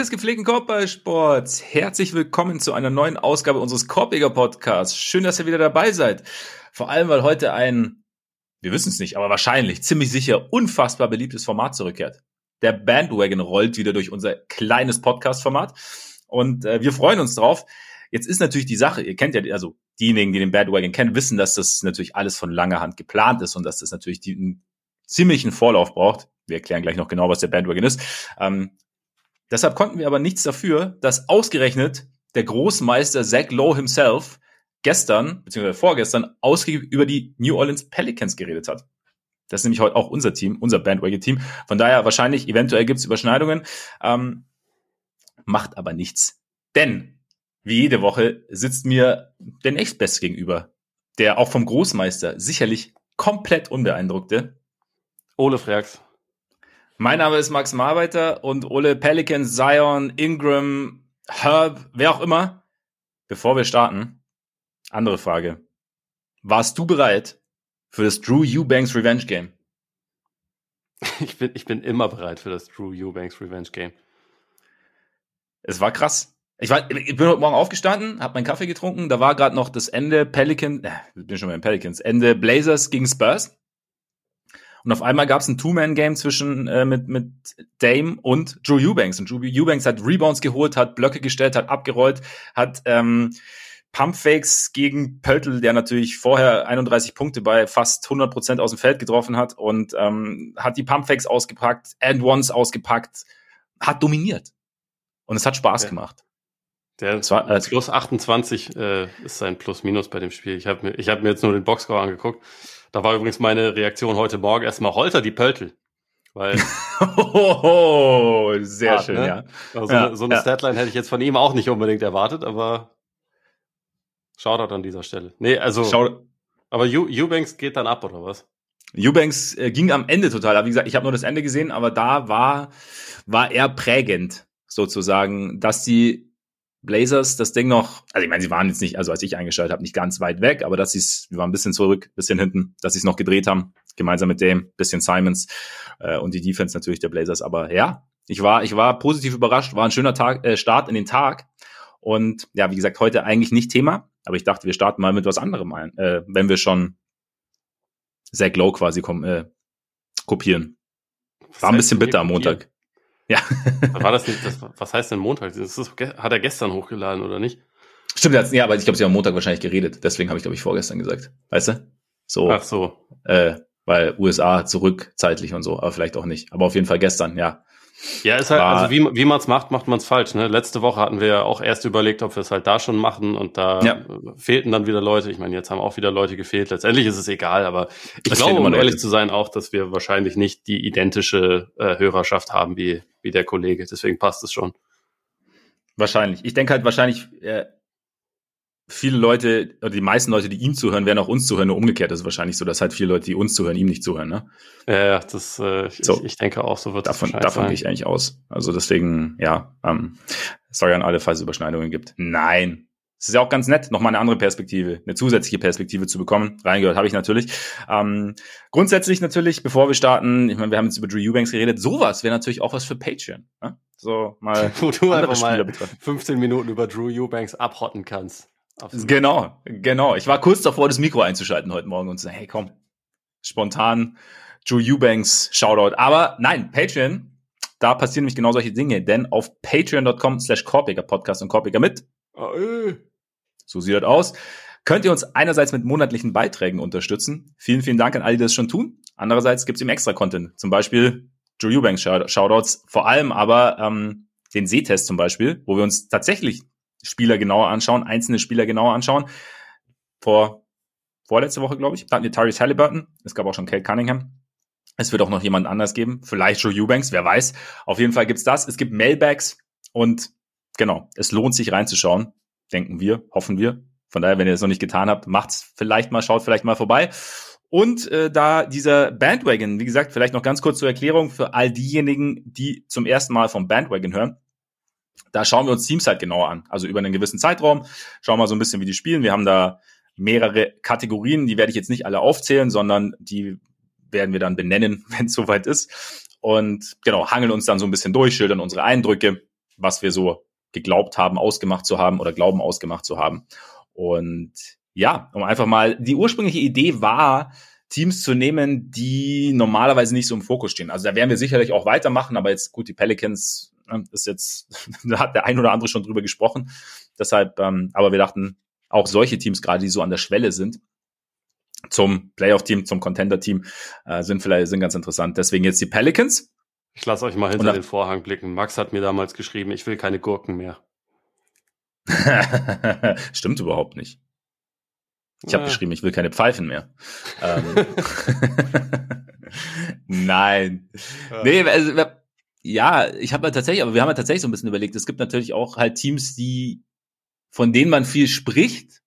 Des gepflegten Korbballsports, herzlich willkommen zu einer neuen Ausgabe unseres Korbjäger Podcasts. Schön, dass ihr wieder dabei seid. Vor allem, weil heute ein, wir wissen es nicht, aber wahrscheinlich, ziemlich sicher, unfassbar beliebtes Format zurückkehrt. Der Bandwagon rollt wieder durch unser kleines Podcast-Format und äh, wir freuen uns drauf. Jetzt ist natürlich die Sache, ihr kennt ja, also diejenigen, die den Bandwagon kennen, wissen, dass das natürlich alles von langer Hand geplant ist und dass das natürlich die, einen ziemlichen Vorlauf braucht. Wir erklären gleich noch genau, was der Bandwagon ist. Ähm, Deshalb konnten wir aber nichts dafür, dass ausgerechnet der Großmeister Zach Lowe himself gestern, beziehungsweise vorgestern, ausgiebig über die New Orleans Pelicans geredet hat. Das ist nämlich heute auch unser Team, unser Bandwagon-Team. Von daher wahrscheinlich, eventuell gibt es Überschneidungen, ähm, macht aber nichts. Denn, wie jede Woche, sitzt mir der nächstbeste gegenüber, der auch vom Großmeister sicherlich komplett unbeeindruckte. Ole Freaks. Mein Name ist Max Marbeiter und Ole Pelican, Zion, Ingram, Herb, wer auch immer. Bevor wir starten, andere Frage. Warst du bereit für das Drew Eubanks Revenge Game? Ich bin, ich bin immer bereit für das Drew Eubanks Revenge Game. Es war krass. Ich, war, ich bin heute Morgen aufgestanden, habe meinen Kaffee getrunken. Da war gerade noch das Ende Pelican, äh, bin schon mal in Pelicans, Ende Blazers gegen Spurs. Und auf einmal gab es ein Two-Man-Game zwischen äh, mit, mit Dame und Drew Eubanks. Und Drew Eubanks hat Rebounds geholt, hat Blöcke gestellt, hat abgerollt, hat ähm, Pumpfakes gegen Pöltl, der natürlich vorher 31 Punkte bei fast 100 Prozent aus dem Feld getroffen hat und ähm, hat die Pumpfakes ausgepackt, and Ones ausgepackt, hat dominiert. Und es hat Spaß ja. gemacht. Der war, äh, plus 28 äh, ist sein Plus-Minus bei dem Spiel. Ich habe mir, ich hab mir jetzt nur den Boxscore angeguckt. Da war übrigens meine Reaktion heute Morgen erstmal Holter die Pöltl. Weil. oh, sehr hart, schön, ne? ja. Also ja, so eine ja. Statline hätte ich jetzt von ihm auch nicht unbedingt erwartet, aber Shoutout an dieser Stelle. Nee, also. Schau aber Eubanks geht dann ab, oder was? Eubanks äh, ging am Ende total ab. Wie gesagt, ich habe nur das Ende gesehen, aber da war, war er prägend, sozusagen, dass die Blazers das Ding noch, also ich meine, sie waren jetzt nicht, also als ich eingeschaltet habe, nicht ganz weit weg, aber dass sie es, wir waren ein bisschen zurück, bisschen hinten, dass sie es noch gedreht haben, gemeinsam mit dem, bisschen Simons äh, und die Defense natürlich der Blazers. Aber ja, ich war, ich war positiv überrascht, war ein schöner Tag, äh, Start in den Tag. Und ja, wie gesagt, heute eigentlich nicht Thema, aber ich dachte, wir starten mal mit was anderem ein, äh, wenn wir schon Zach Low quasi kom äh, kopieren. War ein bisschen bitter am Montag. Ja. War das nicht, das, was heißt denn Montag? Das ist, hat er gestern hochgeladen oder nicht? Stimmt, ja, aber ich glaube, sie haben am Montag wahrscheinlich geredet. Deswegen habe ich, glaube ich, vorgestern gesagt. Weißt du? So. Ach so. Äh, weil USA zurück zeitlich und so, aber vielleicht auch nicht. Aber auf jeden Fall gestern, ja. Ja, ist halt, also wie, wie man es macht, macht man es falsch. Ne? Letzte Woche hatten wir ja auch erst überlegt, ob wir es halt da schon machen und da ja. fehlten dann wieder Leute. Ich meine, jetzt haben auch wieder Leute gefehlt. Letztendlich ist es egal, aber ich das glaube, um ehrlich zu sein, auch, dass wir wahrscheinlich nicht die identische äh, Hörerschaft haben wie, wie der Kollege. Deswegen passt es schon. Wahrscheinlich. Ich denke halt wahrscheinlich, äh, viele Leute, oder die meisten Leute, die ihm zuhören, werden auch uns zuhören. Nur umgekehrt ist es wahrscheinlich so, dass halt viele Leute, die uns zuhören, ihm nicht zuhören. Ne? Ja, das, äh, ich, so. ich denke auch, so wird davon, es Davon gehe ich eigentlich aus. Also deswegen, ja, ähm, sorry an alle, falls es Überschneidungen gibt. Nein. Es ist ja auch ganz nett, nochmal eine andere Perspektive, eine zusätzliche Perspektive zu bekommen. Reingehört habe ich natürlich. Ähm, grundsätzlich natürlich, bevor wir starten, ich meine, wir haben jetzt über Drew Eubanks geredet, sowas wäre natürlich auch was für Patreon. Ne? So mal Wo du einfach mal 15 Minuten über Drew Eubanks abhotten kannst. Absolut. Genau, genau. Ich war kurz davor, das Mikro einzuschalten heute Morgen und zu sagen, hey, komm, spontan Drew Eubanks Shoutout. Aber nein, Patreon, da passieren nämlich genau solche Dinge, denn auf patreon.com slash Podcast und Korpiger mit. Oh. So sieht das aus. Könnt ihr uns einerseits mit monatlichen Beiträgen unterstützen. Vielen, vielen Dank an alle, die das schon tun. Andererseits gibt es eben extra Content. Zum Beispiel Drew Eubanks Shoutouts, vor allem aber ähm, den Sehtest zum Beispiel, wo wir uns tatsächlich Spieler genauer anschauen, einzelne Spieler genauer anschauen. Vor vorletzte Woche, glaube ich, hatten wir Tyrese Halliburton. Es gab auch schon Kate Cunningham. Es wird auch noch jemand anders geben. Vielleicht Joe Eubanks, wer weiß. Auf jeden Fall gibt's das. Es gibt Mailbags und genau, es lohnt sich reinzuschauen. Denken wir, hoffen wir. Von daher, wenn ihr es noch nicht getan habt, macht's vielleicht mal, schaut vielleicht mal vorbei. Und äh, da dieser Bandwagon, wie gesagt, vielleicht noch ganz kurz zur Erklärung für all diejenigen, die zum ersten Mal vom Bandwagon hören. Da schauen wir uns Teams halt genauer an. Also über einen gewissen Zeitraum. Schauen wir mal so ein bisschen, wie die spielen. Wir haben da mehrere Kategorien. Die werde ich jetzt nicht alle aufzählen, sondern die werden wir dann benennen, wenn es soweit ist. Und genau, hangeln uns dann so ein bisschen durch, schildern unsere Eindrücke, was wir so geglaubt haben, ausgemacht zu haben oder glauben ausgemacht zu haben. Und ja, um einfach mal, die ursprüngliche Idee war, Teams zu nehmen, die normalerweise nicht so im Fokus stehen. Also da werden wir sicherlich auch weitermachen, aber jetzt gut, die Pelicans ist jetzt, da hat der ein oder andere schon drüber gesprochen. Deshalb, ähm, aber wir dachten, auch solche Teams gerade, die so an der Schwelle sind, zum Playoff-Team, zum Contender-Team, äh, sind vielleicht sind ganz interessant. Deswegen jetzt die Pelicans. Ich lasse euch mal hinter den Vorhang blicken. Max hat mir damals geschrieben, ich will keine Gurken mehr. Stimmt überhaupt nicht. Ich habe ja. geschrieben, ich will keine Pfeifen mehr. ähm. Nein. Ja. Nee, also, ja, ich habe ja tatsächlich, aber wir haben ja tatsächlich so ein bisschen überlegt, es gibt natürlich auch halt Teams, die, von denen man viel spricht,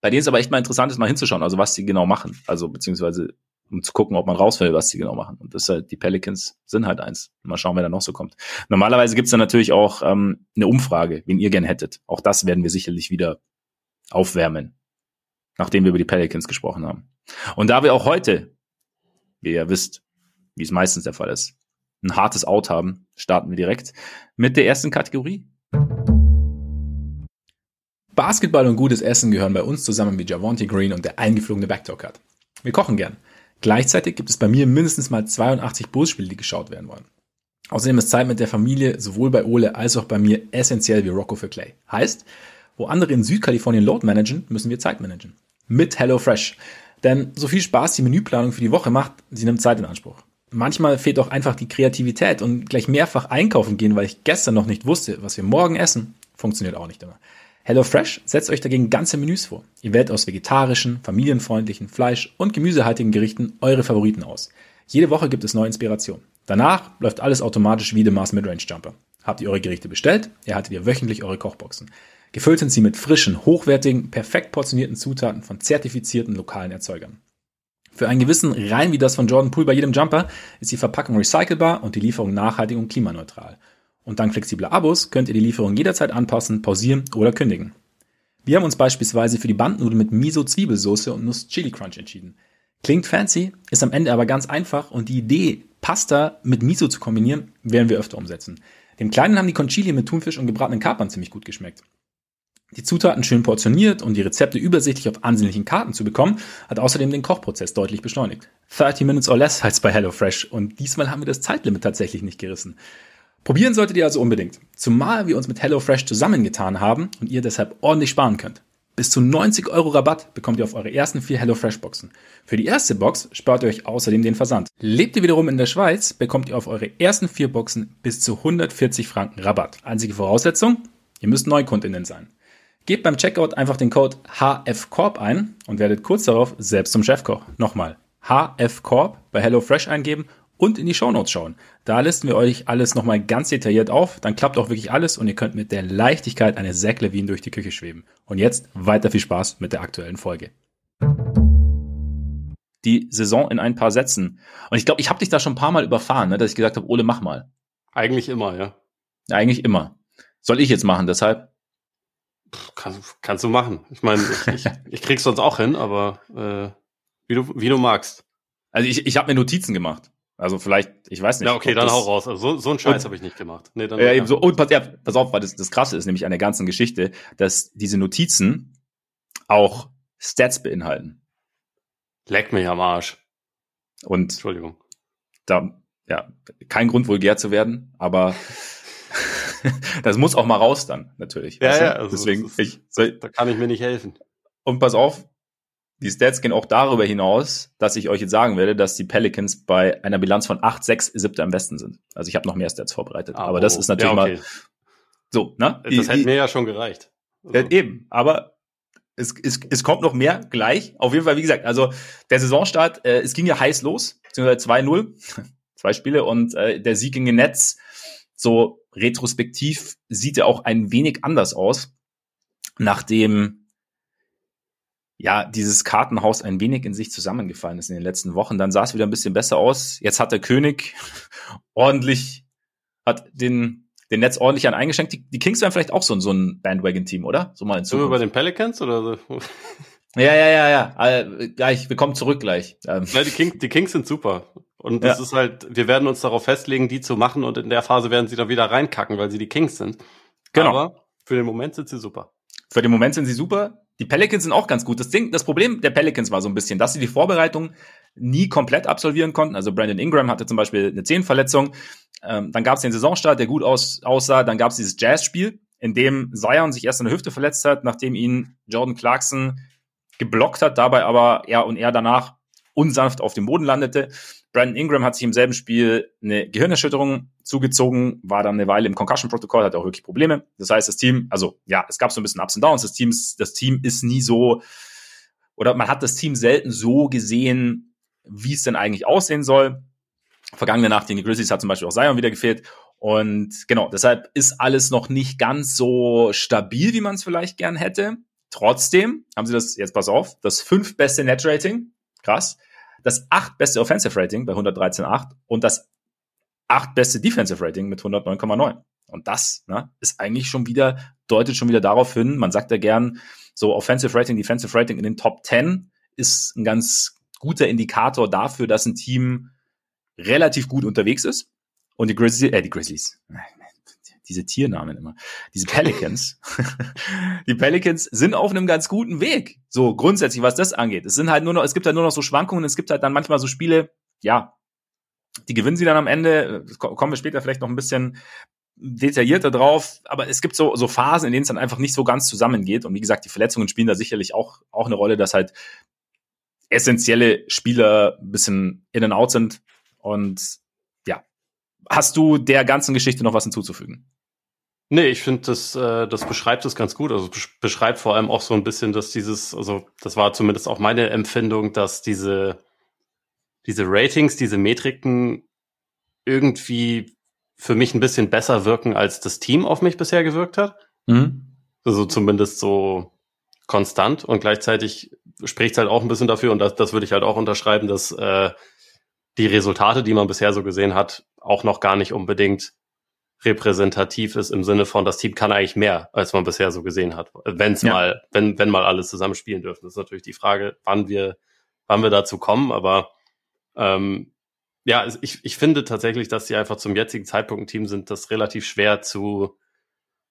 bei denen es aber echt mal interessant ist, mal hinzuschauen, also was die genau machen. Also beziehungsweise um zu gucken, ob man rausfällt, was die genau machen. Und das ist halt, die Pelicans sind halt eins. Mal schauen, wer da noch so kommt. Normalerweise gibt's dann natürlich auch ähm, eine Umfrage, wen ihr gern hättet. Auch das werden wir sicherlich wieder aufwärmen, nachdem wir über die Pelicans gesprochen haben. Und da wir auch heute, wie ihr wisst, wie es meistens der Fall ist, ein hartes Out haben, starten wir direkt mit der ersten Kategorie. Basketball und gutes Essen gehören bei uns zusammen wie Javonte Green und der eingeflogene Backdoor Cut. Wir kochen gern. Gleichzeitig gibt es bei mir mindestens mal 82 Bulls-Spiele, die geschaut werden wollen. Außerdem ist Zeit mit der Familie sowohl bei Ole als auch bei mir essentiell wie Rocco für Clay. Heißt, wo andere in Südkalifornien Load managen, müssen wir Zeit managen. Mit HelloFresh. Denn so viel Spaß die Menüplanung für die Woche macht, sie nimmt Zeit in Anspruch. Manchmal fehlt auch einfach die Kreativität und gleich mehrfach einkaufen gehen, weil ich gestern noch nicht wusste, was wir morgen essen, funktioniert auch nicht immer. HelloFresh setzt euch dagegen ganze Menüs vor. Ihr wählt aus vegetarischen, familienfreundlichen, Fleisch- und gemüsehaltigen Gerichten eure Favoriten aus. Jede Woche gibt es neue Inspiration. Danach läuft alles automatisch wie der Mars Midrange Jumper. Habt ihr eure Gerichte bestellt, erhaltet ihr wöchentlich eure Kochboxen. Gefüllt sind sie mit frischen, hochwertigen, perfekt portionierten Zutaten von zertifizierten lokalen Erzeugern. Für einen gewissen Rein wie das von Jordan Poole bei jedem Jumper ist die Verpackung recycelbar und die Lieferung nachhaltig und klimaneutral. Und dank flexibler Abos könnt ihr die Lieferung jederzeit anpassen, pausieren oder kündigen. Wir haben uns beispielsweise für die Bandnudeln mit Miso-Zwiebelsauce und Nuss-Chili-Crunch entschieden. Klingt fancy, ist am Ende aber ganz einfach und die Idee, Pasta mit Miso zu kombinieren, werden wir öfter umsetzen. Dem Kleinen haben die Conchili mit Thunfisch und gebratenen Kapern ziemlich gut geschmeckt. Die Zutaten schön portioniert und die Rezepte übersichtlich auf ansehnlichen Karten zu bekommen, hat außerdem den Kochprozess deutlich beschleunigt. 30 Minutes or less heißt bei HelloFresh und diesmal haben wir das Zeitlimit tatsächlich nicht gerissen. Probieren solltet ihr also unbedingt. Zumal wir uns mit HelloFresh zusammengetan haben und ihr deshalb ordentlich sparen könnt. Bis zu 90 Euro Rabatt bekommt ihr auf eure ersten vier HelloFresh-Boxen. Für die erste Box spart ihr euch außerdem den Versand. Lebt ihr wiederum in der Schweiz, bekommt ihr auf eure ersten vier Boxen bis zu 140 Franken Rabatt. Einzige Voraussetzung, ihr müsst Neukundinnen sein. Gebt beim Checkout einfach den Code HFCorp ein und werdet kurz darauf selbst zum Chefkoch. Nochmal, HFCorp bei HelloFresh eingeben und in die Shownotes schauen. Da listen wir euch alles nochmal ganz detailliert auf. Dann klappt auch wirklich alles und ihr könnt mit der Leichtigkeit eine Zach Levine durch die Küche schweben. Und jetzt weiter viel Spaß mit der aktuellen Folge. Die Saison in ein paar Sätzen. Und ich glaube, ich habe dich da schon ein paar Mal überfahren, ne, dass ich gesagt habe, Ole, mach mal. Eigentlich immer, ja. Eigentlich immer. Soll ich jetzt machen, deshalb? Kann, kannst du machen. Ich meine, ich, ich, ich krieg's sonst auch hin, aber äh, wie, du, wie du magst. Also ich, ich habe mir Notizen gemacht. Also vielleicht, ich weiß nicht. Ja, okay, dann hau raus. Also so, so einen Scheiß habe ich nicht gemacht. Nee, dann, ja, eben so. Und pass, ja, pass auf, weil das, das Krasse ist nämlich an der ganzen Geschichte, dass diese Notizen auch Stats beinhalten. Leck mich am Arsch. Und Entschuldigung. Da, ja, kein Grund vulgär zu werden, aber das muss auch mal raus dann, natürlich. Ja, ja, also deswegen, ist, ich, soll, da kann ich mir nicht helfen. Und pass auf, die Stats gehen auch darüber hinaus, dass ich euch jetzt sagen werde, dass die Pelicans bei einer Bilanz von 8, 6, 7 am besten sind. Also ich habe noch mehr Stats vorbereitet. Ah, aber oh. das ist natürlich ja, okay. mal so, ne? Das die, hätte mir ja schon gereicht. Also. Eben, aber es, es, es kommt noch mehr gleich. Auf jeden Fall, wie gesagt, also der Saisonstart, äh, es ging ja heiß los, beziehungsweise 2-0, zwei Spiele und äh, der Sieg gegen den Netz, so retrospektiv sieht er auch ein wenig anders aus, nachdem ja, dieses Kartenhaus ein wenig in sich zusammengefallen ist in den letzten Wochen. Dann sah es wieder ein bisschen besser aus. Jetzt hat der König ordentlich, hat den, den Netz ordentlich an eingeschenkt. Die, die Kings wären vielleicht auch so, so ein Bandwagon-Team, oder? So mal in Zukunft. Sind wir bei den Pelicans oder so? Ja, ja, ja, ja. Äh, gleich, wir kommen zurück gleich. Ja, die, King, die Kings sind super. Und es ja. ist halt, wir werden uns darauf festlegen, die zu machen und in der Phase werden sie dann wieder reinkacken, weil sie die Kings sind. Genau. Aber für den Moment sind sie super. Für den Moment sind sie super. Die Pelicans sind auch ganz gut. Das Ding, das Problem der Pelicans war so ein bisschen, dass sie die Vorbereitung nie komplett absolvieren konnten. Also Brandon Ingram hatte zum Beispiel eine Zehenverletzung. Ähm, dann gab es den Saisonstart, der gut aus, aussah. Dann gab es dieses Jazz-Spiel, in dem Zion sich erst an der Hüfte verletzt hat, nachdem ihn Jordan Clarkson geblockt hat, dabei aber er und er danach unsanft auf dem Boden landete. Brandon Ingram hat sich im selben Spiel eine Gehirnerschütterung zugezogen, war dann eine Weile im Concussion-Protokoll, hatte auch wirklich Probleme. Das heißt, das Team, also ja, es gab so ein bisschen Ups und Downs. Das Team, das Team ist nie so, oder man hat das Team selten so gesehen, wie es denn eigentlich aussehen soll. Vergangene Nacht gegen die Grizzlies hat zum Beispiel auch Zion wieder gefehlt. Und genau, deshalb ist alles noch nicht ganz so stabil, wie man es vielleicht gern hätte. Trotzdem haben sie das, jetzt pass auf, das fünf beste Net-Rating, krass, das acht beste Offensive Rating bei 113,8 und das acht beste Defensive Rating mit 109,9. Und das ne, ist eigentlich schon wieder, deutet schon wieder darauf hin, man sagt ja gern, so Offensive Rating, Defensive Rating in den Top 10 ist ein ganz guter Indikator dafür, dass ein Team relativ gut unterwegs ist. Und die Grizzlies, äh, die Grizzlies, diese Tiernamen immer, diese Pelicans, die Pelicans sind auf einem ganz guten Weg. So grundsätzlich, was das angeht. Es sind halt nur noch, es gibt halt nur noch so Schwankungen, es gibt halt dann manchmal so Spiele, ja, die gewinnen sie dann am Ende, kommen wir später vielleicht noch ein bisschen detaillierter drauf, aber es gibt so, so Phasen, in denen es dann einfach nicht so ganz zusammengeht. Und wie gesagt, die Verletzungen spielen da sicherlich auch, auch eine Rolle, dass halt essentielle Spieler ein bisschen in and out sind. Und ja, hast du der ganzen Geschichte noch was hinzuzufügen? Nee, ich finde, das, äh, das beschreibt es ganz gut. Also beschreibt vor allem auch so ein bisschen, dass dieses, also das war zumindest auch meine Empfindung, dass diese, diese Ratings, diese Metriken irgendwie für mich ein bisschen besser wirken, als das Team auf mich bisher gewirkt hat. Mhm. Also zumindest so konstant und gleichzeitig spricht es halt auch ein bisschen dafür, und das, das würde ich halt auch unterschreiben, dass äh, die Resultate, die man bisher so gesehen hat, auch noch gar nicht unbedingt repräsentativ ist im Sinne von, das Team kann eigentlich mehr, als man bisher so gesehen hat. Wenn es ja. mal, wenn, wenn mal alles zusammen spielen dürfen. Das ist natürlich die Frage, wann wir, wann wir dazu kommen, aber ähm, ja, ich, ich finde tatsächlich, dass sie einfach zum jetzigen Zeitpunkt ein Team sind, das relativ schwer zu,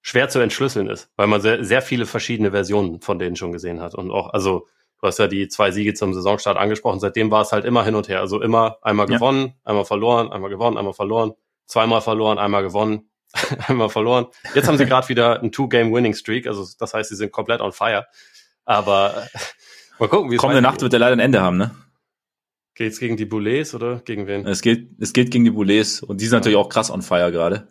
schwer zu entschlüsseln ist, weil man sehr, sehr viele verschiedene Versionen von denen schon gesehen hat. Und auch, also, du hast ja die zwei Siege zum Saisonstart angesprochen, seitdem war es halt immer hin und her. Also immer einmal ja. gewonnen, einmal verloren, einmal gewonnen, einmal verloren zweimal verloren, einmal gewonnen, einmal verloren. Jetzt haben sie gerade wieder ein Two-Game-Winning-Streak, also das heißt, sie sind komplett on fire. Aber mal gucken, wie es Kommende Nacht wird er leider ein Ende haben, ne? Geht's gegen die Boulets oder gegen wen? Es geht, es geht gegen die Boulets und die sind natürlich auch krass on fire gerade.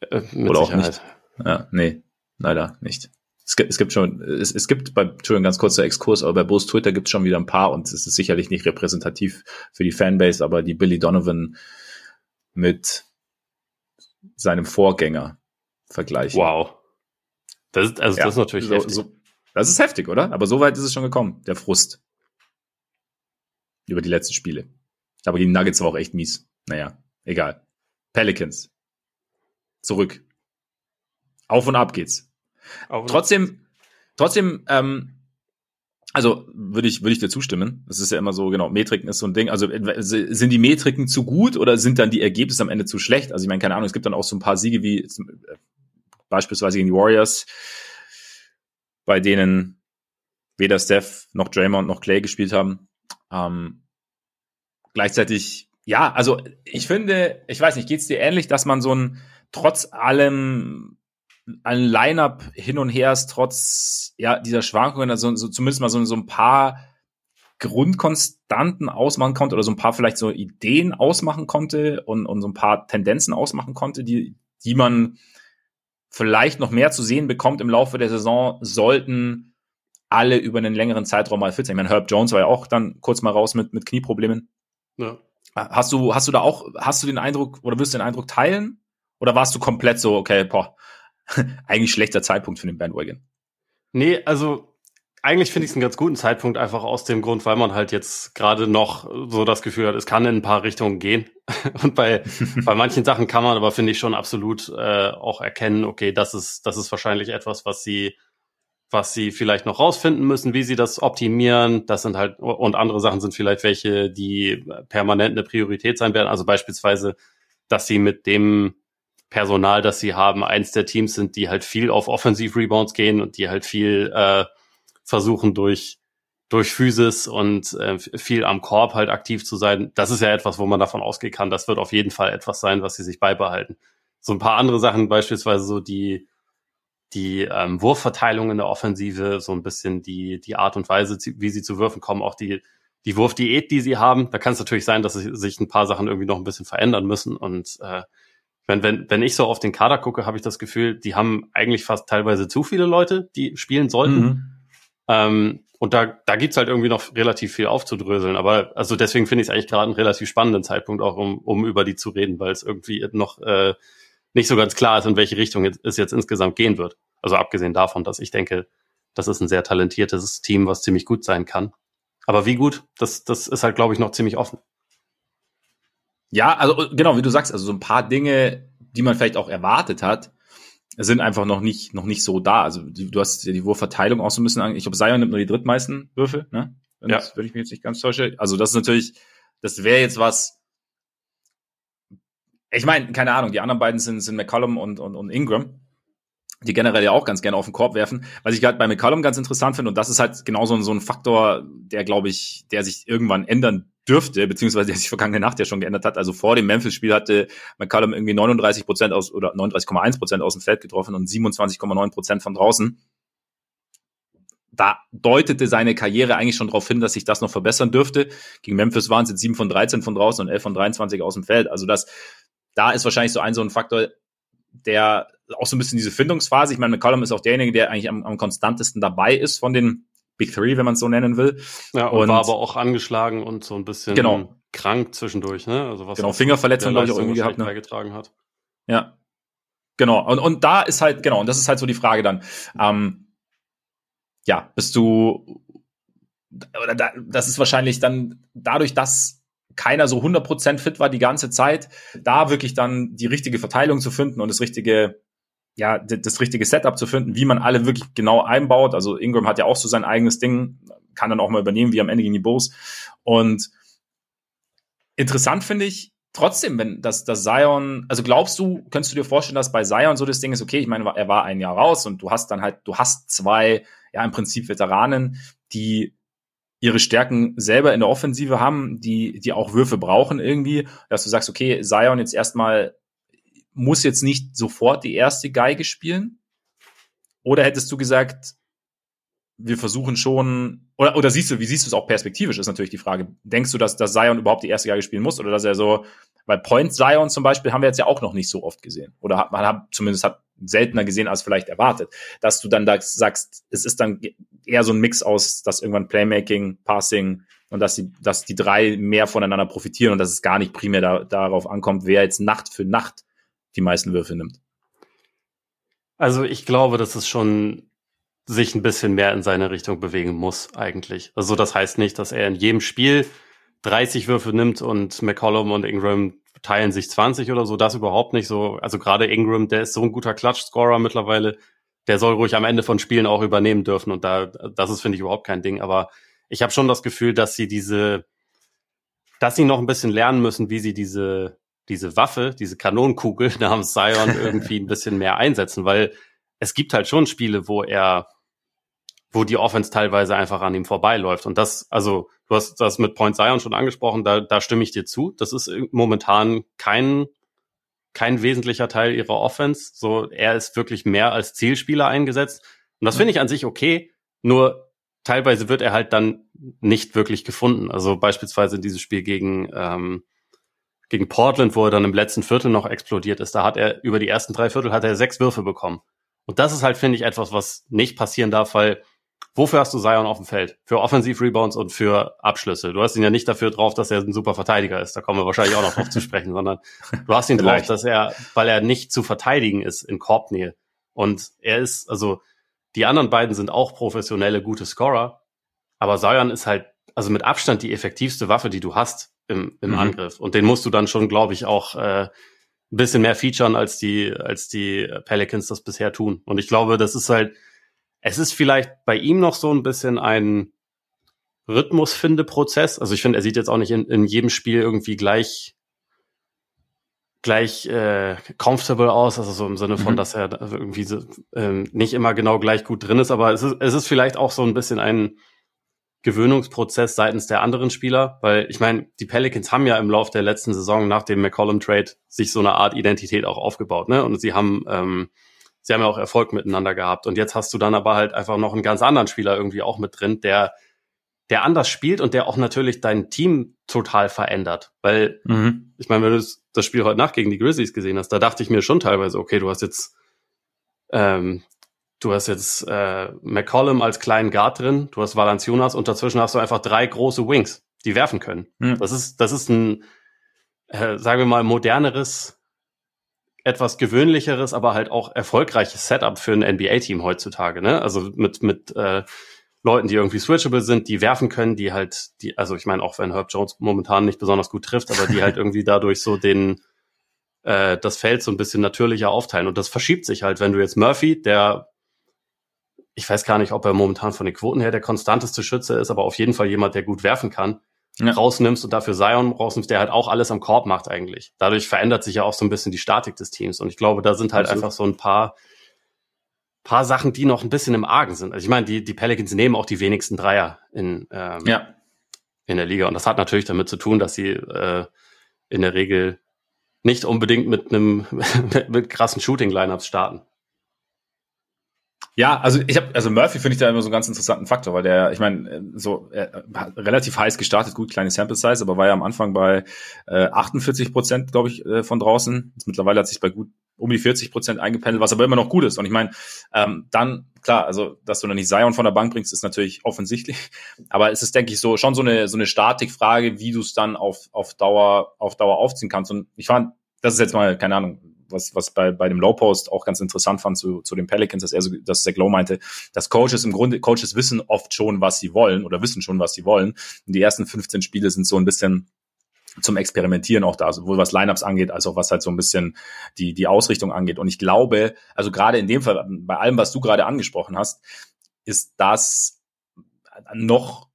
Äh, oder Sicherheit. auch nicht. Ja, nee, leider nicht. Es gibt, es gibt schon, es, es gibt bei, Entschuldigung, ganz kurzer Exkurs, aber bei Bose Twitter gibt es schon wieder ein paar und es ist sicherlich nicht repräsentativ für die Fanbase, aber die Billy Donovan mit seinem Vorgänger vergleichen. Wow. Das ist, also ja, das ist natürlich so, heftig. So, das ist heftig, oder? Aber so weit ist es schon gekommen, der Frust. Über die letzten Spiele. Aber die Nuggets war auch echt mies. Naja, egal. Pelicans. Zurück. Auf und ab geht's. Auf trotzdem, trotzdem, ähm, also würde ich, würde ich dir zustimmen. Das ist ja immer so, genau, Metriken ist so ein Ding. Also äh, sind die Metriken zu gut oder sind dann die Ergebnisse am Ende zu schlecht? Also ich meine, keine Ahnung, es gibt dann auch so ein paar Siege wie äh, beispielsweise gegen die Warriors, bei denen weder Steph noch Draymond noch Clay gespielt haben. Ähm, gleichzeitig, ja, also ich finde, ich weiß nicht, geht's dir ähnlich, dass man so ein trotz allem ein Line-up hin und her ist trotz ja dieser Schwankungen, also so, zumindest mal so, so ein paar Grundkonstanten ausmachen konnte oder so ein paar vielleicht so Ideen ausmachen konnte und, und so ein paar Tendenzen ausmachen konnte, die, die man vielleicht noch mehr zu sehen bekommt im Laufe der Saison, sollten alle über einen längeren Zeitraum mal fit sein. Ich meine, Herb Jones war ja auch dann kurz mal raus mit, mit Knieproblemen. Ja. Hast du, hast du da auch, hast du den Eindruck oder wirst du den Eindruck teilen? Oder warst du komplett so, okay, boah, eigentlich schlechter Zeitpunkt für den Bandwagon. Nee, also eigentlich finde ich es einen ganz guten Zeitpunkt, einfach aus dem Grund, weil man halt jetzt gerade noch so das Gefühl hat, es kann in ein paar Richtungen gehen. Und bei, bei manchen Sachen kann man aber, finde ich, schon absolut äh, auch erkennen, okay, das ist, das ist wahrscheinlich etwas, was sie was sie vielleicht noch rausfinden müssen, wie sie das optimieren. Das sind halt, und andere Sachen sind vielleicht welche, die permanent eine Priorität sein werden. Also beispielsweise, dass sie mit dem Personal, das sie haben, eins der Teams sind, die halt viel auf Offensiv-Rebounds gehen und die halt viel äh, versuchen durch durch Physis und äh, viel am Korb halt aktiv zu sein. Das ist ja etwas, wo man davon ausgehen kann. Das wird auf jeden Fall etwas sein, was sie sich beibehalten. So ein paar andere Sachen, beispielsweise so die die ähm, Wurfverteilung in der Offensive, so ein bisschen die die Art und Weise, wie sie zu Würfen kommen, auch die die Wurfdiät, die sie haben. Da kann es natürlich sein, dass sich ein paar Sachen irgendwie noch ein bisschen verändern müssen und äh, wenn, wenn, wenn ich so auf den Kader gucke, habe ich das Gefühl, die haben eigentlich fast teilweise zu viele Leute, die spielen sollten. Mhm. Ähm, und da, da gibt's halt irgendwie noch relativ viel aufzudröseln. Aber also deswegen finde ich es eigentlich gerade einen relativ spannenden Zeitpunkt, auch um, um über die zu reden, weil es irgendwie noch äh, nicht so ganz klar ist, in welche Richtung es jetzt insgesamt gehen wird. Also abgesehen davon, dass ich denke, das ist ein sehr talentiertes Team, was ziemlich gut sein kann. Aber wie gut, das, das ist halt, glaube ich, noch ziemlich offen. Ja, also genau, wie du sagst, also so ein paar Dinge, die man vielleicht auch erwartet hat, sind einfach noch nicht, noch nicht so da. Also du hast ja die Wurfverteilung auch so ein bisschen an. Ich glaube, Zion nimmt nur die drittmeisten Würfel, ne? Wenn, ja. das, wenn ich mich jetzt nicht ganz täusche. Also das ist natürlich, das wäre jetzt was. Ich meine, keine Ahnung, die anderen beiden sind, sind McCollum und, und, und Ingram die generell ja auch ganz gerne auf den Korb werfen. Was ich gerade bei McCollum ganz interessant finde, und das ist halt genau so, so ein Faktor, der, glaube ich, der sich irgendwann ändern dürfte, beziehungsweise der sich vergangene Nacht ja schon geändert hat. Also vor dem Memphis-Spiel hatte McCollum irgendwie 39 Prozent aus oder 39,1 Prozent aus dem Feld getroffen und 27,9 Prozent von draußen. Da deutete seine Karriere eigentlich schon darauf hin, dass sich das noch verbessern dürfte. Gegen Memphis waren es jetzt 7 von 13 von draußen und 11 von 23 aus dem Feld. Also das, da ist wahrscheinlich so ein so ein Faktor, der auch so ein bisschen diese Findungsphase. Ich meine, McCollum ist auch derjenige, der eigentlich am, am konstantesten dabei ist von den Big Three, wenn man es so nennen will. Ja, und, und, war aber auch angeschlagen und so ein bisschen genau. krank zwischendurch, ne? Also was genau, Fingerverletzung, glaube ich, auch irgendwie gehabt. Ne? Beigetragen hat. Ja. Genau. Und, und da ist halt, genau, und das ist halt so die Frage dann. Ähm, ja, bist du, oder da, das ist wahrscheinlich dann dadurch, dass keiner so 100% fit war die ganze Zeit, da wirklich dann die richtige Verteilung zu finden und das richtige, ja, das richtige Setup zu finden, wie man alle wirklich genau einbaut. Also Ingram hat ja auch so sein eigenes Ding, kann dann auch mal übernehmen, wie am Ende gegen die Bulls. Und interessant finde ich, trotzdem, wenn das, das Zion, also glaubst du, könntest du dir vorstellen, dass bei Zion so das Ding ist, okay, ich meine, er war ein Jahr raus und du hast dann halt, du hast zwei, ja, im Prinzip Veteranen, die ihre Stärken selber in der Offensive haben, die, die auch Würfe brauchen irgendwie, dass du sagst, okay, Zion jetzt erstmal muss jetzt nicht sofort die erste Geige spielen? Oder hättest du gesagt, wir versuchen schon, oder, oder siehst du, wie siehst du es auch perspektivisch, ist natürlich die Frage. Denkst du, dass, dass Zion überhaupt die erste Geige spielen muss oder dass er so, weil Point Zion zum Beispiel haben wir jetzt ja auch noch nicht so oft gesehen. Oder hat, man hat zumindest hat seltener gesehen als vielleicht erwartet. Dass du dann da sagst, es ist dann eher so ein Mix aus, dass irgendwann Playmaking, Passing und dass die, dass die drei mehr voneinander profitieren und dass es gar nicht primär da, darauf ankommt, wer jetzt Nacht für Nacht die meisten Würfe nimmt. Also ich glaube, dass es schon sich ein bisschen mehr in seine Richtung bewegen muss eigentlich. Also das heißt nicht, dass er in jedem Spiel 30 Würfe nimmt und McCollum und Ingram teilen sich 20 oder so, das überhaupt nicht so. Also gerade Ingram, der ist so ein guter Klatsch-Scorer mittlerweile, der soll ruhig am Ende von Spielen auch übernehmen dürfen und da, das ist, finde ich, überhaupt kein Ding. Aber ich habe schon das Gefühl, dass sie diese, dass sie noch ein bisschen lernen müssen, wie sie diese, diese Waffe, diese Kanonenkugel namens Zion irgendwie ein bisschen mehr einsetzen, weil es gibt halt schon Spiele, wo er wo die Offense teilweise einfach an ihm vorbeiläuft. Und das, also, du hast das mit Point Zion schon angesprochen, da, da stimme ich dir zu. Das ist momentan kein, kein wesentlicher Teil ihrer Offense. So, er ist wirklich mehr als Zielspieler eingesetzt. Und das finde ich an sich okay. Nur teilweise wird er halt dann nicht wirklich gefunden. Also beispielsweise dieses Spiel gegen, ähm, gegen Portland, wo er dann im letzten Viertel noch explodiert ist. Da hat er über die ersten drei Viertel hat er sechs Würfe bekommen. Und das ist halt, finde ich, etwas, was nicht passieren darf, weil Wofür hast du Zion auf dem Feld? Für Offensiv-Rebounds und für Abschlüsse. Du hast ihn ja nicht dafür drauf, dass er ein super Verteidiger ist. Da kommen wir wahrscheinlich auch noch drauf zu sprechen, sondern du hast ihn drauf, dass er, weil er nicht zu verteidigen ist in Korbnähe. Und er ist, also, die anderen beiden sind auch professionelle, gute Scorer. Aber Zion ist halt, also mit Abstand die effektivste Waffe, die du hast im, im mhm. Angriff. Und den musst du dann schon, glaube ich, auch äh, ein bisschen mehr featuren, als die, als die Pelicans das bisher tun. Und ich glaube, das ist halt, es ist vielleicht bei ihm noch so ein bisschen ein Rhythmusfindeprozess. Also ich finde, er sieht jetzt auch nicht in, in jedem Spiel irgendwie gleich gleich äh, comfortable aus, also so im Sinne von, mhm. dass er irgendwie so, ähm, nicht immer genau gleich gut drin ist, aber es ist, es ist vielleicht auch so ein bisschen ein Gewöhnungsprozess seitens der anderen Spieler, weil ich meine, die Pelicans haben ja im Lauf der letzten Saison nach dem McCollum-Trade sich so eine Art Identität auch aufgebaut, ne? Und sie haben, ähm, sie haben ja auch Erfolg miteinander gehabt. Und jetzt hast du dann aber halt einfach noch einen ganz anderen Spieler irgendwie auch mit drin, der der anders spielt und der auch natürlich dein Team total verändert. Weil, mhm. ich meine, wenn du das Spiel heute Nacht gegen die Grizzlies gesehen hast, da dachte ich mir schon teilweise, okay, du hast jetzt, ähm, du hast jetzt äh, McCollum als kleinen Guard drin, du hast Valanciunas und dazwischen hast du einfach drei große Wings, die werfen können. Mhm. Das ist, das ist ein, äh, sagen wir mal, moderneres, etwas gewöhnlicheres, aber halt auch erfolgreiches Setup für ein NBA-Team heutzutage. Ne? Also mit, mit äh, Leuten, die irgendwie switchable sind, die werfen können, die halt, die, also ich meine, auch wenn Herb Jones momentan nicht besonders gut trifft, aber die halt irgendwie dadurch so den, äh, das Feld so ein bisschen natürlicher aufteilen. Und das verschiebt sich halt, wenn du jetzt Murphy, der, ich weiß gar nicht, ob er momentan von den Quoten her der konstanteste Schütze ist, aber auf jeden Fall jemand, der gut werfen kann, ja. rausnimmst und dafür Zion rausnimmst, der halt auch alles am Korb macht eigentlich. Dadurch verändert sich ja auch so ein bisschen die Statik des Teams. Und ich glaube, da sind halt Absolut. einfach so ein paar paar Sachen, die noch ein bisschen im Argen sind. Also ich meine, die, die Pelicans nehmen auch die wenigsten Dreier in, ähm, ja. in der Liga. Und das hat natürlich damit zu tun, dass sie äh, in der Regel nicht unbedingt mit einem mit, mit krassen Shooting-Lineups starten. Ja, also ich habe, also Murphy finde ich da immer so einen ganz interessanten Faktor, weil der, ich meine, so er hat relativ heiß gestartet, gut kleine Sample Size, aber war ja am Anfang bei äh, 48 Prozent, glaube ich, äh, von draußen. Jetzt mittlerweile hat sich bei gut um die 40 Prozent eingependelt, was aber immer noch gut ist. Und ich meine, ähm, dann klar, also dass du noch nicht Zion von der Bank bringst, ist natürlich offensichtlich. Aber es ist, denke ich, so schon so eine so eine Statikfrage, wie du es dann auf auf Dauer auf Dauer aufziehen kannst. Und ich fand, das ist jetzt mal keine Ahnung was, was bei, bei dem Low Post auch ganz interessant fand zu, zu den Pelicans, dass er so, dass Zach Lowe meinte, dass Coaches im Grunde, Coaches wissen oft schon, was sie wollen oder wissen schon, was sie wollen. Und die ersten 15 Spiele sind so ein bisschen zum Experimentieren auch da, sowohl was Lineups angeht, als auch was halt so ein bisschen die, die Ausrichtung angeht. Und ich glaube, also gerade in dem Fall, bei allem, was du gerade angesprochen hast, ist das noch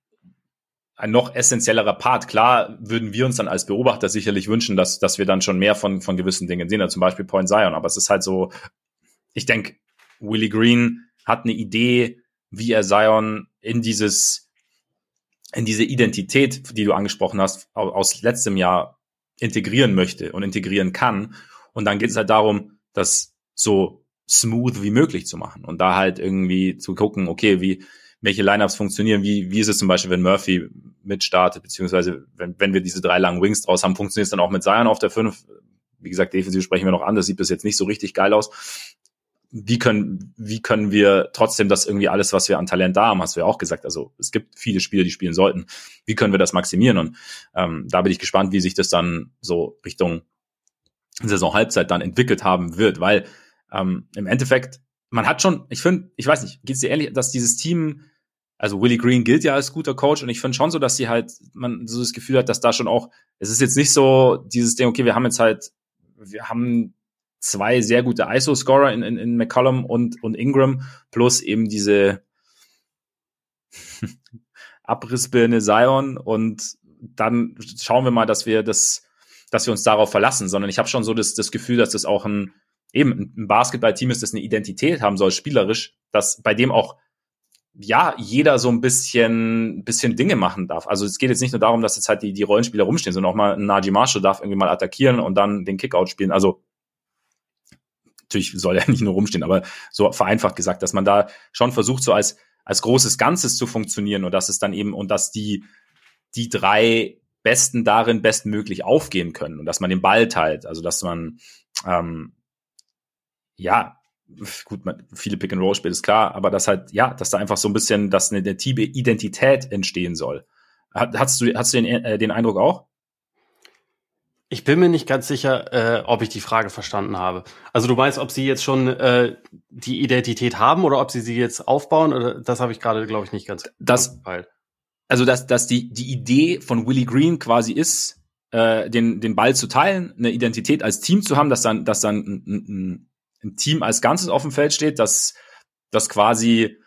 ein noch essentiellerer Part. Klar würden wir uns dann als Beobachter sicherlich wünschen, dass, dass wir dann schon mehr von, von gewissen Dingen sehen, zum Beispiel Point Zion. Aber es ist halt so, ich denke, Willie Green hat eine Idee, wie er Zion in dieses, in diese Identität, die du angesprochen hast, aus letztem Jahr integrieren möchte und integrieren kann. Und dann geht es halt darum, das so smooth wie möglich zu machen und da halt irgendwie zu gucken, okay, wie, welche Lineups funktionieren, wie, wie ist es zum Beispiel, wenn Murphy mitstartet, beziehungsweise wenn, wenn wir diese drei langen Wings draus haben, funktioniert es dann auch mit Zion auf der 5. Wie gesagt, defensiv sprechen wir noch an, das sieht bis jetzt nicht so richtig geil aus. Wie können, wie können wir trotzdem das irgendwie alles, was wir an Talent da haben, hast du ja auch gesagt. Also es gibt viele Spieler, die spielen sollten. Wie können wir das maximieren? Und ähm, da bin ich gespannt, wie sich das dann so Richtung Saison-Halbzeit dann entwickelt haben wird, weil ähm, im Endeffekt, man hat schon, ich finde, ich weiß nicht, geht es dir ehrlich, dass dieses Team also Willie Green gilt ja als guter Coach und ich finde schon so, dass sie halt, man so das Gefühl hat, dass da schon auch, es ist jetzt nicht so dieses Ding, okay, wir haben jetzt halt, wir haben zwei sehr gute ISO-Scorer in, in, in McCollum und, und Ingram, plus eben diese Abrissbirne Zion und dann schauen wir mal, dass wir das, dass wir uns darauf verlassen, sondern ich habe schon so das, das Gefühl, dass das auch ein, eben ein Basketballteam ist, das eine Identität haben soll, spielerisch, dass bei dem auch ja, jeder so ein bisschen, bisschen Dinge machen darf. Also es geht jetzt nicht nur darum, dass jetzt halt die, die Rollenspieler rumstehen, sondern auch mal ein Najee Marshall darf irgendwie mal attackieren und dann den Kickout spielen. Also natürlich soll er nicht nur rumstehen, aber so vereinfacht gesagt, dass man da schon versucht, so als, als großes Ganzes zu funktionieren und dass es dann eben, und dass die, die drei Besten darin bestmöglich aufgehen können und dass man den Ball teilt. Also dass man ähm, ja gut, man, viele Pick-and-Roll-Spiele ist klar, aber das halt, ja, dass da einfach so ein bisschen, dass eine, eine Team-Identität entstehen soll. Hast du, hast du den, äh, den Eindruck auch? Ich bin mir nicht ganz sicher, äh, ob ich die Frage verstanden habe. Also du meinst, ob sie jetzt schon äh, die Identität haben oder ob sie sie jetzt aufbauen? Oder das habe ich gerade, glaube ich, nicht ganz das. Also dass, dass die, die Idee von Willie Green quasi ist, äh, den, den Ball zu teilen, eine Identität als Team zu haben, dass dann, dass dann ein, ein, ein Team als Ganzes auf dem Feld steht, dass das quasi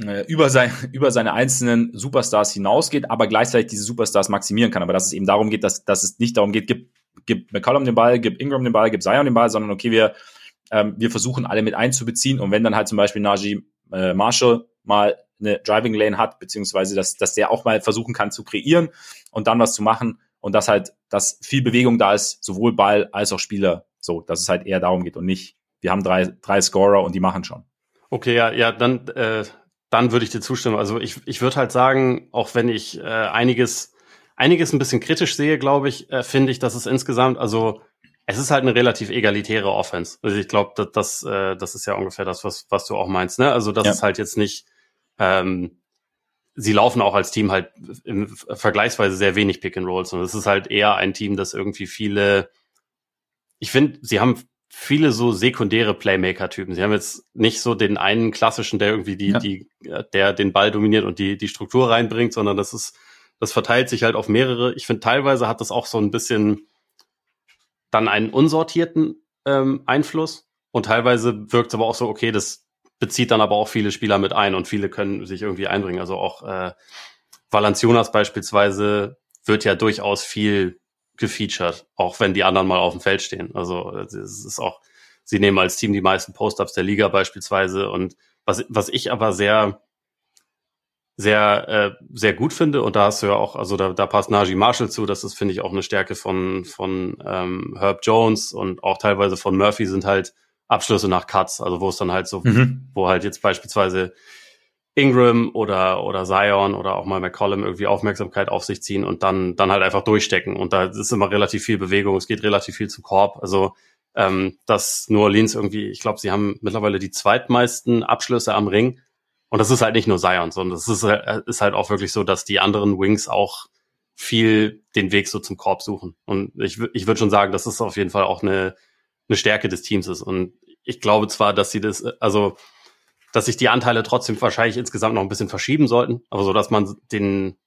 äh, über, sein, über seine einzelnen Superstars hinausgeht, aber gleichzeitig diese Superstars maximieren kann. Aber dass es eben darum geht, dass, dass es nicht darum geht, gib, gib McCollum den Ball, gib Ingram den Ball, gib Zion den Ball, sondern okay, wir, ähm, wir versuchen alle mit einzubeziehen und wenn dann halt zum Beispiel Najee äh, Marshall mal eine Driving Lane hat, beziehungsweise dass, dass der auch mal versuchen kann zu kreieren und dann was zu machen und dass halt, dass viel Bewegung da ist, sowohl Ball als auch Spieler, so, dass es halt eher darum geht und nicht, wir haben drei, drei Scorer und die machen schon. Okay, ja, ja, dann, äh, dann würde ich dir zustimmen. Also ich, ich würde halt sagen, auch wenn ich äh, einiges, einiges ein bisschen kritisch sehe, glaube ich, äh, finde ich, dass es insgesamt, also es ist halt eine relativ egalitäre Offense. Also ich glaube, das, das, äh, das ist ja ungefähr das, was, was du auch meinst. Ne? Also das ja. ist halt jetzt nicht, ähm, sie laufen auch als Team halt im vergleichsweise sehr wenig Pick and Rolls und es ist halt eher ein Team, das irgendwie viele, ich finde, sie haben viele so sekundäre Playmaker-Typen. Sie haben jetzt nicht so den einen klassischen, der irgendwie die, ja. die, der den Ball dominiert und die, die Struktur reinbringt, sondern das ist, das verteilt sich halt auf mehrere. Ich finde, teilweise hat das auch so ein bisschen dann einen unsortierten ähm, Einfluss und teilweise wirkt es aber auch so, okay, das bezieht dann aber auch viele Spieler mit ein und viele können sich irgendwie einbringen. Also auch äh, Valanciunas beispielsweise wird ja durchaus viel gefeatured, auch wenn die anderen mal auf dem Feld stehen. Also es ist auch, sie nehmen als Team die meisten Post-ups der Liga beispielsweise. Und was, was ich aber sehr, sehr, äh, sehr gut finde, und da hast du ja auch, also da, da passt Najee Marshall zu, das ist, finde ich, auch eine Stärke von, von ähm, Herb Jones und auch teilweise von Murphy sind halt Abschlüsse nach Cuts, also wo es dann halt so, mhm. wo halt jetzt beispielsweise Ingram oder, oder Zion oder auch mal McCollum irgendwie Aufmerksamkeit auf sich ziehen und dann, dann halt einfach durchstecken. Und da ist immer relativ viel Bewegung, es geht relativ viel zum Korb. Also ähm, dass New Orleans irgendwie, ich glaube, sie haben mittlerweile die zweitmeisten Abschlüsse am Ring. Und das ist halt nicht nur Zion, sondern es ist, äh, ist halt auch wirklich so, dass die anderen Wings auch viel den Weg so zum Korb suchen. Und ich, ich würde schon sagen, dass es auf jeden Fall auch eine, eine Stärke des Teams ist. Und ich glaube zwar, dass sie das, also dass sich die Anteile trotzdem wahrscheinlich insgesamt noch ein bisschen verschieben sollten, aber so, dass man den,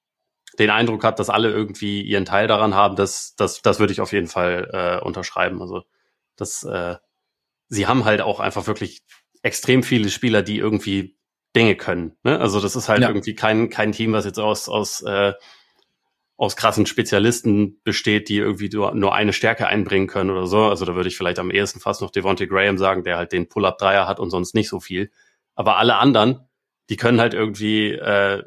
den Eindruck hat, dass alle irgendwie ihren Teil daran haben, das, das, das würde ich auf jeden Fall äh, unterschreiben. Also, das, äh, sie haben halt auch einfach wirklich extrem viele Spieler, die irgendwie Dinge können. Ne? Also, das ist halt ja. irgendwie kein, kein Team, was jetzt aus, aus, äh, aus krassen Spezialisten besteht, die irgendwie nur, nur eine Stärke einbringen können oder so. Also da würde ich vielleicht am ehesten fast noch Devontae Graham sagen, der halt den Pull-Up-Dreier hat und sonst nicht so viel. Aber alle anderen, die können halt irgendwie, äh,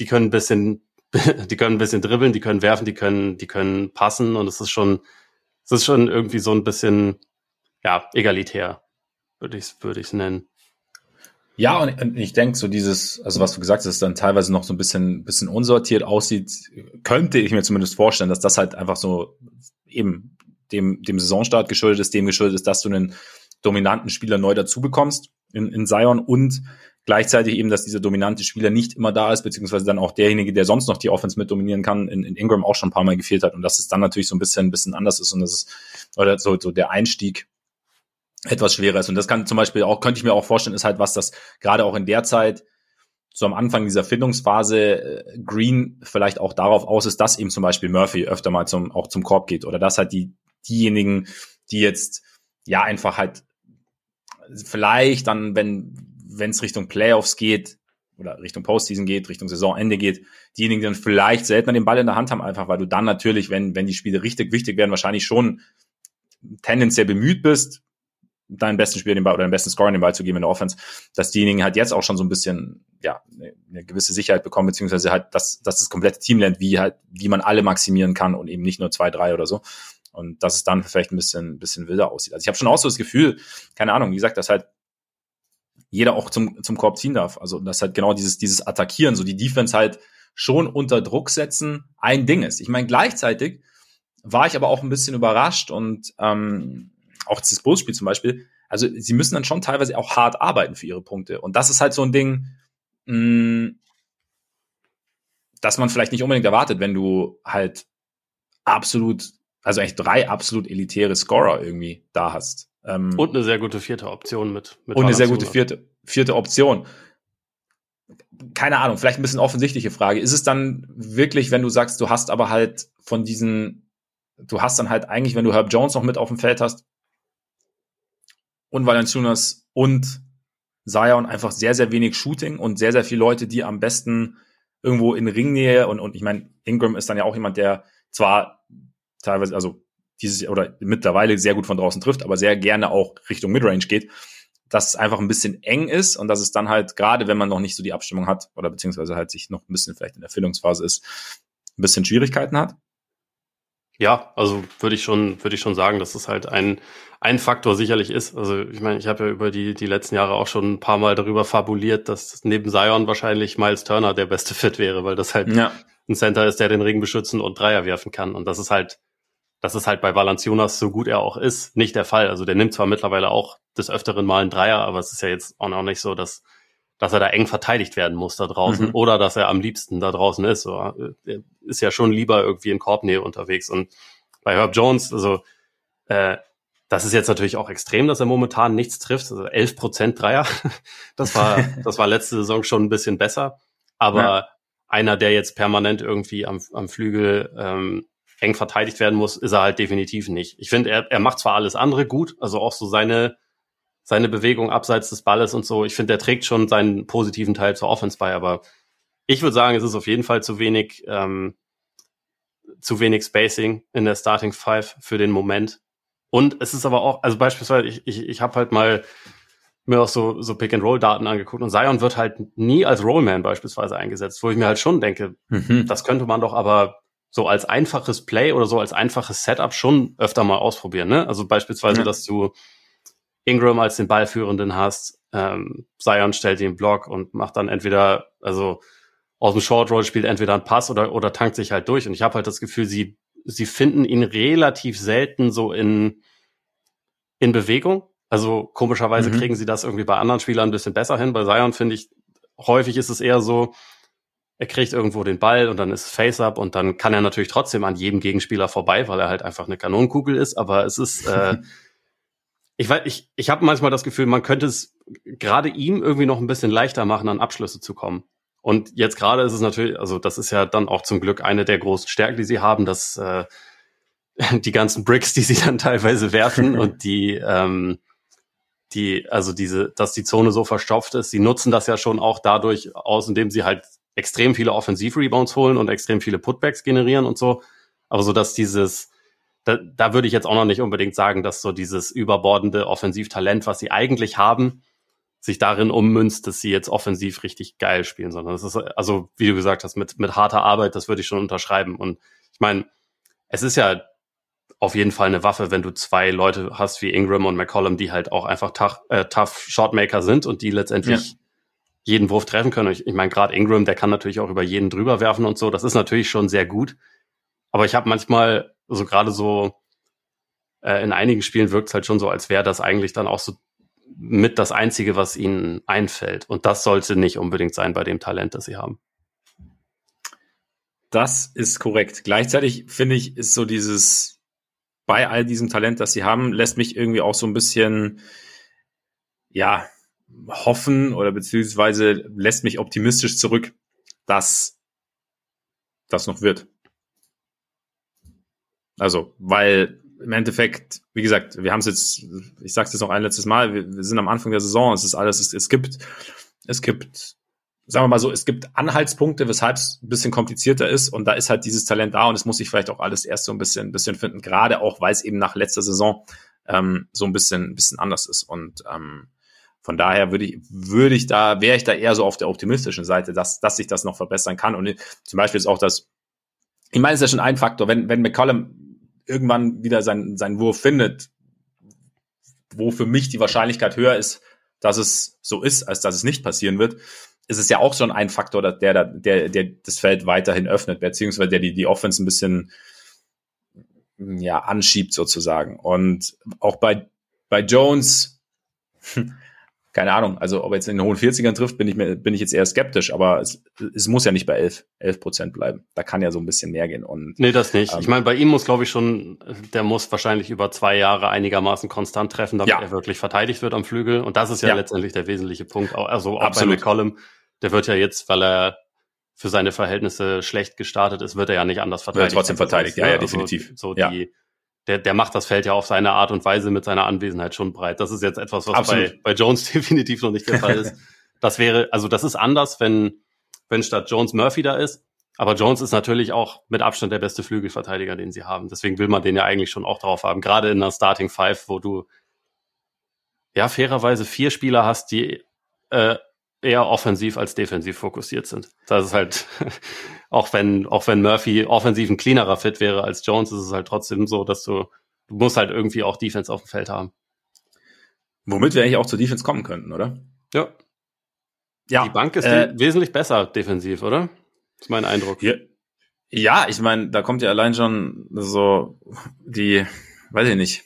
die können ein bisschen, die können ein bisschen dribbeln, die können werfen, die können, die können passen und es ist schon, es ist schon irgendwie so ein bisschen, ja, egalitär, würde ich es würde nennen. Ja, und ich denke, so dieses, also was du gesagt hast, dann teilweise noch so ein bisschen, bisschen unsortiert aussieht, könnte ich mir zumindest vorstellen, dass das halt einfach so eben dem, dem Saisonstart geschuldet ist, dem geschuldet ist, dass du einen dominanten Spieler neu dazu bekommst in, in Zion und gleichzeitig eben, dass dieser dominante Spieler nicht immer da ist, beziehungsweise dann auch derjenige, der sonst noch die Offense mit dominieren kann, in, in Ingram auch schon ein paar Mal gefehlt hat und dass es dann natürlich so ein bisschen, ein bisschen anders ist und das ist, oder so, so der Einstieg etwas schwerer ist. Und das kann zum Beispiel auch, könnte ich mir auch vorstellen, ist halt was, das gerade auch in der Zeit, so am Anfang dieser Findungsphase äh, Green vielleicht auch darauf aus ist, dass eben zum Beispiel Murphy öfter mal zum, auch zum Korb geht oder dass halt die, diejenigen, die jetzt ja einfach halt vielleicht dann, wenn wenn es Richtung Playoffs geht oder Richtung Postseason geht, Richtung Saisonende geht, diejenigen, die dann vielleicht seltener den Ball in der Hand haben, einfach weil du dann natürlich, wenn wenn die Spiele richtig wichtig werden, wahrscheinlich schon tendenziell bemüht bist, deinen besten Spieler den Ball oder den besten Scorer den Ball zu geben in der Offense, dass diejenigen halt jetzt auch schon so ein bisschen ja eine gewisse Sicherheit bekommen beziehungsweise halt dass, dass das komplette Team lernt, wie halt wie man alle maximieren kann und eben nicht nur zwei drei oder so und dass es dann vielleicht ein bisschen, bisschen wilder aussieht. Also ich habe schon auch so das Gefühl, keine Ahnung, wie gesagt, dass halt jeder auch zum, zum Korb ziehen darf. Also dass halt genau dieses, dieses Attackieren, so die Defense halt schon unter Druck setzen, ein Ding ist. Ich meine, gleichzeitig war ich aber auch ein bisschen überrascht und ähm, auch das Bulls-Spiel zum Beispiel, also sie müssen dann schon teilweise auch hart arbeiten für ihre Punkte. Und das ist halt so ein Ding, mh, mm, dass man vielleicht nicht unbedingt erwartet, wenn du halt absolut also echt drei absolut elitäre Scorer irgendwie da hast. Ähm, und eine sehr gute vierte Option mit. mit und eine sehr gute vierte, vierte Option. Keine Ahnung, vielleicht ein bisschen offensichtliche Frage. Ist es dann wirklich, wenn du sagst, du hast aber halt von diesen, du hast dann halt eigentlich, wenn du Herb Jones noch mit auf dem Feld hast und Valanciunas und Zion einfach sehr, sehr wenig Shooting und sehr, sehr viele Leute, die am besten irgendwo in Ringnähe und, und ich meine, Ingram ist dann ja auch jemand, der zwar teilweise, also dieses oder mittlerweile sehr gut von draußen trifft, aber sehr gerne auch Richtung Midrange geht, dass es einfach ein bisschen eng ist und dass es dann halt, gerade wenn man noch nicht so die Abstimmung hat oder beziehungsweise halt sich noch ein bisschen vielleicht in der Erfüllungsphase ist, ein bisschen Schwierigkeiten hat? Ja, also würde ich schon, würde ich schon sagen, dass es halt ein, ein Faktor sicherlich ist. Also ich meine, ich habe ja über die, die letzten Jahre auch schon ein paar Mal darüber fabuliert, dass neben Zion wahrscheinlich Miles Turner der beste Fit wäre, weil das halt ja. ein Center ist, der den Ring beschützen und Dreier werfen kann. Und das ist halt, das ist halt bei Valanciunas, so gut er auch ist, nicht der Fall. Also der nimmt zwar mittlerweile auch des Öfteren mal einen Dreier, aber es ist ja jetzt auch noch nicht so, dass, dass er da eng verteidigt werden muss da draußen mhm. oder dass er am liebsten da draußen ist. So, er ist ja schon lieber irgendwie in Korbnähe unterwegs. Und bei Herb Jones, also äh, das ist jetzt natürlich auch extrem, dass er momentan nichts trifft. Also 11 Prozent Dreier. Das war, das war letzte Saison schon ein bisschen besser. Aber ja. einer, der jetzt permanent irgendwie am, am Flügel ähm, eng verteidigt werden muss, ist er halt definitiv nicht. Ich finde, er, er macht zwar alles andere gut, also auch so seine seine Bewegung abseits des Balles und so. Ich finde, der trägt schon seinen positiven Teil zur Offense bei, aber ich würde sagen, es ist auf jeden Fall zu wenig, ähm, zu wenig Spacing in der Starting Five für den Moment. Und es ist aber auch, also beispielsweise, ich, ich, ich habe halt mal mir auch so, so Pick-and-Roll-Daten angeguckt und Zion wird halt nie als Rollman beispielsweise eingesetzt, wo ich mir halt schon denke, mhm. das könnte man doch aber so als einfaches Play oder so als einfaches Setup schon öfter mal ausprobieren. Ne? Also beispielsweise, ja. dass du Ingram als den Ballführenden hast, ähm, Zion stellt den Block und macht dann entweder, also aus dem Short Roll spielt entweder einen Pass oder, oder tankt sich halt durch. Und ich habe halt das Gefühl, sie, sie finden ihn relativ selten so in, in Bewegung. Also komischerweise mhm. kriegen sie das irgendwie bei anderen Spielern ein bisschen besser hin. Bei Zion finde ich, häufig ist es eher so, er kriegt irgendwo den Ball und dann ist Face-Up und dann kann er natürlich trotzdem an jedem Gegenspieler vorbei, weil er halt einfach eine Kanonenkugel ist. Aber es ist, äh, ich weiß, ich, ich habe manchmal das Gefühl, man könnte es gerade ihm irgendwie noch ein bisschen leichter machen, an Abschlüsse zu kommen. Und jetzt gerade ist es natürlich, also das ist ja dann auch zum Glück eine der großen Stärken, die sie haben, dass äh, die ganzen Bricks, die sie dann teilweise werfen und die, ähm, die, also diese, dass die Zone so verstopft ist, sie nutzen das ja schon auch dadurch aus, indem sie halt extrem viele Offensiv-Rebounds holen und extrem viele Putbacks generieren und so. Aber so, dass dieses, da, da würde ich jetzt auch noch nicht unbedingt sagen, dass so dieses überbordende Offensivtalent, was sie eigentlich haben, sich darin ummünzt, dass sie jetzt offensiv richtig geil spielen, sondern es ist, also wie du gesagt hast, mit, mit harter Arbeit, das würde ich schon unterschreiben. Und ich meine, es ist ja auf jeden Fall eine Waffe, wenn du zwei Leute hast wie Ingram und McCollum, die halt auch einfach tough, äh, tough Shotmaker sind und die letztendlich ja. Jeden Wurf treffen können. Ich, ich meine, gerade Ingram, der kann natürlich auch über jeden drüber werfen und so. Das ist natürlich schon sehr gut. Aber ich habe manchmal also gerade so äh, in einigen Spielen wirkt es halt schon so, als wäre das eigentlich dann auch so mit das Einzige, was ihnen einfällt. Und das sollte nicht unbedingt sein bei dem Talent, das sie haben. Das ist korrekt. Gleichzeitig finde ich, ist so dieses, bei all diesem Talent, das sie haben, lässt mich irgendwie auch so ein bisschen, ja, hoffen oder beziehungsweise lässt mich optimistisch zurück, dass das noch wird. Also, weil im Endeffekt, wie gesagt, wir haben es jetzt, ich sage es jetzt noch ein letztes Mal, wir, wir, sind am Anfang der Saison, es ist alles, es, es gibt, es gibt, sagen wir mal so, es gibt Anhaltspunkte, weshalb es ein bisschen komplizierter ist und da ist halt dieses Talent da und es muss sich vielleicht auch alles erst so ein bisschen, ein bisschen finden, gerade auch, weil es eben nach letzter Saison ähm, so ein bisschen, ein bisschen anders ist und ähm, von daher würde ich, würde ich da, wäre ich da eher so auf der optimistischen Seite, dass, dass sich das noch verbessern kann und zum Beispiel ist auch das, ich meine, es ist ja schon ein Faktor, wenn, wenn McCollum irgendwann wieder seinen, seinen Wurf findet, wo für mich die Wahrscheinlichkeit höher ist, dass es so ist, als dass es nicht passieren wird, ist es ja auch schon ein Faktor, der, der, der das Feld weiterhin öffnet, beziehungsweise der die, die Offense ein bisschen ja, anschiebt sozusagen. Und auch bei, bei Jones, keine Ahnung, also ob er jetzt in den hohen 40ern trifft, bin ich, mir, bin ich jetzt eher skeptisch, aber es, es muss ja nicht bei 11, 11 Prozent bleiben. Da kann ja so ein bisschen mehr gehen. Und, nee, das nicht. Ähm, ich meine, bei ihm muss, glaube ich, schon, der muss wahrscheinlich über zwei Jahre einigermaßen konstant treffen, damit ja. er wirklich verteidigt wird am Flügel. Und das ist ja, ja. letztendlich der wesentliche Punkt. Also auch Absolut. bei McCollum, der wird ja jetzt, weil er für seine Verhältnisse schlecht gestartet ist, wird er ja nicht anders verteidigt. Wird trotzdem verteitigt, ja, ja, also definitiv. So ja. die der, der macht das Feld ja auf seine Art und Weise mit seiner Anwesenheit schon breit. Das ist jetzt etwas, was bei, bei Jones definitiv noch nicht der Fall ist. Das wäre, also das ist anders, wenn, wenn statt Jones Murphy da ist. Aber Jones ist natürlich auch mit Abstand der beste Flügelverteidiger, den sie haben. Deswegen will man den ja eigentlich schon auch drauf haben. Gerade in einer Starting Five, wo du ja fairerweise vier Spieler hast, die äh, eher offensiv als defensiv fokussiert sind. Das ist halt, auch wenn, auch wenn Murphy offensiv ein cleanerer Fit wäre als Jones, ist es halt trotzdem so, dass du, du musst halt irgendwie auch Defense auf dem Feld haben. Womit wir eigentlich auch zur Defense kommen könnten, oder? Ja. Ja. Die Bank ist äh, wesentlich besser defensiv, oder? Das ist mein Eindruck. Ja, ja ich meine, da kommt ja allein schon so die, weiß ich nicht,